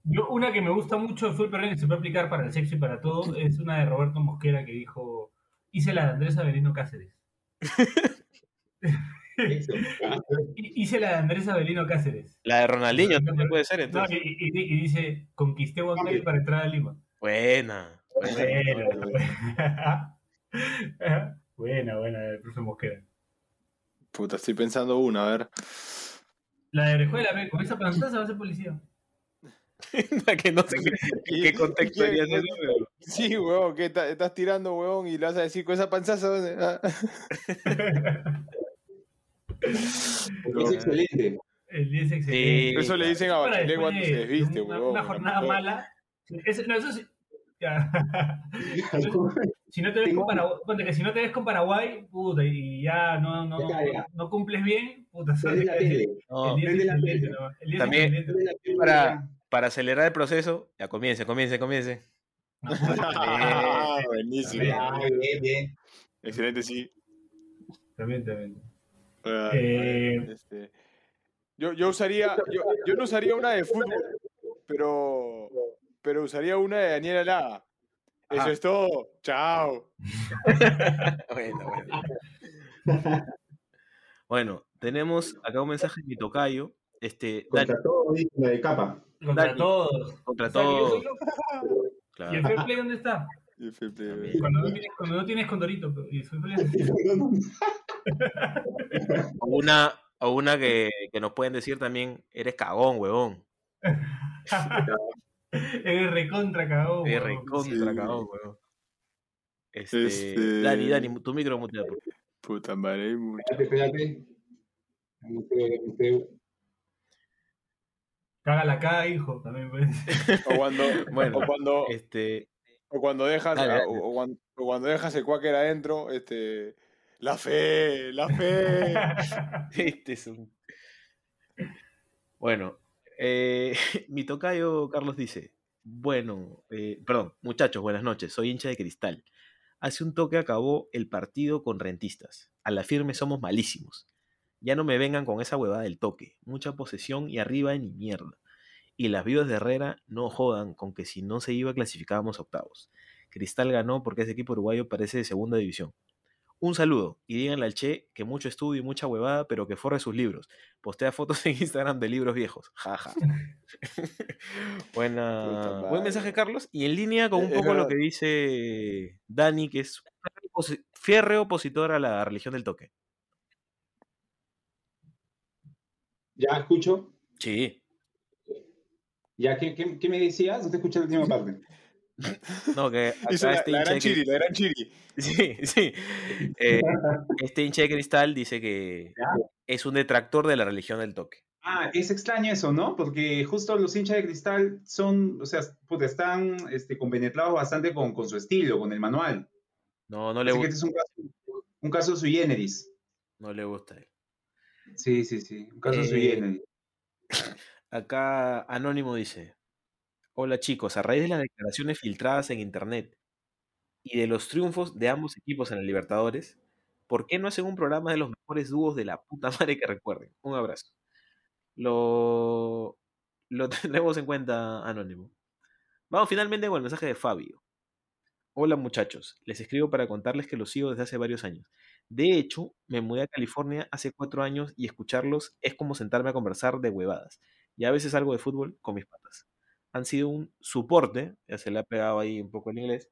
Yo, una que me gusta mucho fue el que se puede aplicar para el sexo y para todo, es una de Roberto Mosquera que dijo, hice la de Andrés Avelino Cáceres. hice la de Andrés Avelino Cáceres. La de Ronaldinho también puede ser entonces. y, dice, conquisté Guadalajara para entrar a Lima. Buena. Buena, buena, el profe Mosquera. Puta, estoy pensando una, a ver. La de Orejuela, con esa panzaza va a ser policía. que no sé qué, qué contexto haría eso. Sí, huevón, que estás tirando, huevón, y le vas a decir con esa panzaza. Es excelente. El día es excelente. eso le dicen a Bachelet cuando se desviste. Una jornada mala. no, eso sí, si no te ves con Paraguay, que si no te ves con Paraguay, puta, y ya no, no, no cumples bien, puta, También para, para acelerar el proceso, ya comience, comience, comience. ah, buenísimo. Bien, bien, Excelente, sí. También, también. Eh, este, yo, yo usaría, yo, yo no usaría una de fútbol, pero pero usaría una de Daniela Laga. Eso es todo. Chao. bueno, bueno. bueno, tenemos acá un mensaje de mi tocayo. Este, contra todos, de capa. Contra todos. Contra todos. Claro. ¿Y el fair play dónde está? Cuando, no tienes, cuando no tienes condorito. ¿Y o una, o una que, que nos pueden decir también, eres cagón, huevón. Es recontra cagón. Es recontra cagón, weón. Este, este... Dani, Dani, tu micro muteado. Puta madre, Espérate, espérate. Cágala acá, hijo, también puede O cuando, bueno, o cuando, este... o cuando dejas, O, cuando, o, cuando, dejas el cuáquer adentro, este, la fe, la fe. este es un. Bueno, eh, mi tocayo Carlos dice, bueno, eh, perdón, muchachos, buenas noches, soy hincha de cristal. Hace un toque acabó el partido con rentistas. A la firme somos malísimos. Ya no me vengan con esa huevada del toque. Mucha posesión y arriba ni mierda. Y las viudas de Herrera no jodan con que si no se iba clasificábamos a octavos. Cristal ganó porque ese equipo uruguayo parece de segunda división. Un saludo y díganle al Che que mucho estudio y mucha huevada, pero que forre sus libros. Postea fotos en Instagram de libros viejos. Jaja. Buena, buen mensaje, Carlos. Y en línea con un poco lo que dice Dani, que es fierre opositor a la religión del toque. ¿Ya escucho? Sí. ¿Ya qué, qué, me decías? No te escuché la última parte. No, que acá este la, chiri, la chiri. Sí, sí. Eh, este hincha de cristal dice que es un detractor de la religión del toque. Ah, es extraño eso, ¿no? Porque justo los hinchas de cristal son, o sea, están este, compenetrados bastante con, con, su estilo, con el manual. No, no le gusta. Este es un caso, un caso sui generis. No le gusta a él. Sí, sí, sí. Un caso sui eh, generis. Acá Anónimo dice: Hola chicos, a raíz de las declaraciones filtradas en internet y de los triunfos de ambos equipos en el Libertadores, ¿por qué no hacen un programa de los mejores dúos de la puta madre que recuerden? Un abrazo. Lo, lo tendremos en cuenta, Anónimo. Vamos finalmente con el mensaje de Fabio. Hola muchachos, les escribo para contarles que los sigo desde hace varios años. De hecho, me mudé a California hace cuatro años y escucharlos es como sentarme a conversar de huevadas. Y a veces algo de fútbol con mis patas. Han sido un soporte, ya se le ha pegado ahí un poco el inglés,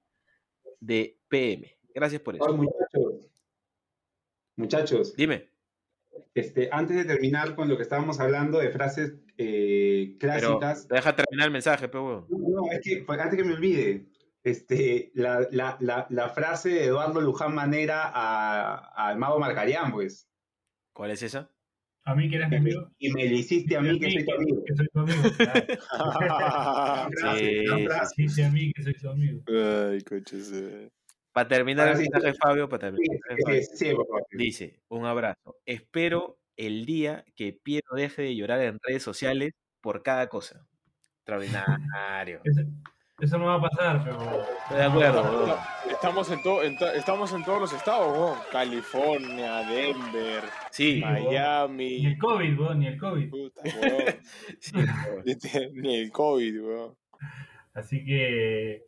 de PM. Gracias por eso. muchachos, muchachos. Dime. Este, antes de terminar con lo que estábamos hablando de frases eh, clásicas. deja terminar el mensaje, pero No, es que antes que me olvide, este, la, la, la, la, frase de Eduardo Luján Manera al mago Marcarián, pues. ¿Cuál es esa? A mí que eres mi amigo. Y me le hiciste a mí que soy tu amigo. Que soy tu amigo. sí, sí, a mí que soy tu amigo. Ay, coches. Para terminar el mensaje Fabio, para terminar. Dice, un abrazo. Espero el día que Piero deje de llorar en redes sociales por cada cosa. Extraordinario. Eso no va a pasar, pero. Estoy de acuerdo, Estamos en, to, estamos en todos los estados, California, Denver, sí, Miami. Ni el COVID, bro, ni el COVID. Puta, ni el COVID, bro. Así que.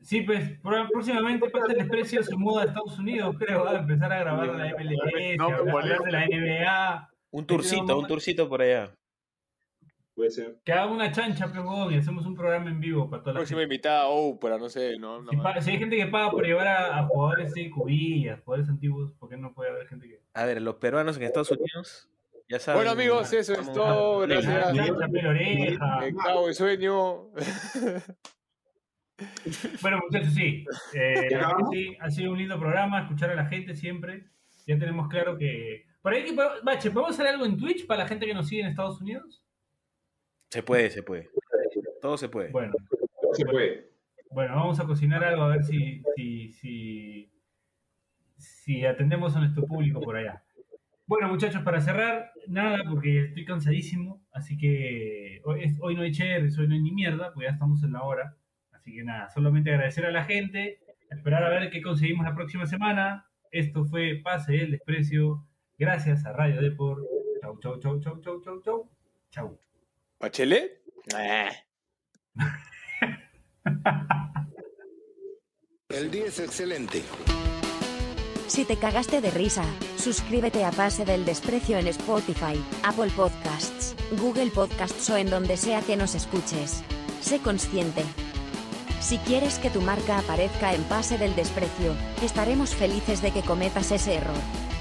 Sí, pues próximamente Pase el Desprecio se muda a Estados Unidos, creo, va a empezar a grabar la MLS, no, a hablar de la NBA. Un tourcito, un tourcito por allá. Puede ser. Que haga una chancha, pero y hacemos un programa en vivo para toda la Próxima invitada, oh, pero no sé, no. si, hay gente que paga por llevar a, jugadores de cubillas, jugadores antiguos, ¿por qué no puede haber gente que.? A ver, los peruanos en Estados Unidos. Ya saben, bueno amigos, eso es todo. Gracias. Me cago sueño. bueno muchachos, sí. Eh, sí. Ha sido un lindo programa, escuchar a la gente siempre. Ya tenemos claro que... Por ahí, Bache, ¿podemos hacer algo en Twitch para la gente que nos sigue en Estados Unidos? Se puede, se puede. Todo se puede. Bueno, se puede. Bueno, vamos a cocinar algo a ver si, si, si, si atendemos a nuestro público por allá. Bueno, muchachos, para cerrar, nada, porque estoy cansadísimo, así que hoy, hoy no hay cherries, hoy no hay ni mierda, porque ya estamos en la hora. Así que nada, solamente agradecer a la gente, esperar a ver qué conseguimos la próxima semana. Esto fue Pase el Desprecio. Gracias a Radio Deport. Chau, chau, chau, chau, chau, chau, chau. Chau. ¿Bachelet? El día es excelente. Si te cagaste de risa, suscríbete a Pase del Desprecio en Spotify, Apple Podcasts, Google Podcasts o en donde sea que nos escuches. Sé consciente. Si quieres que tu marca aparezca en Pase del Desprecio, estaremos felices de que cometas ese error.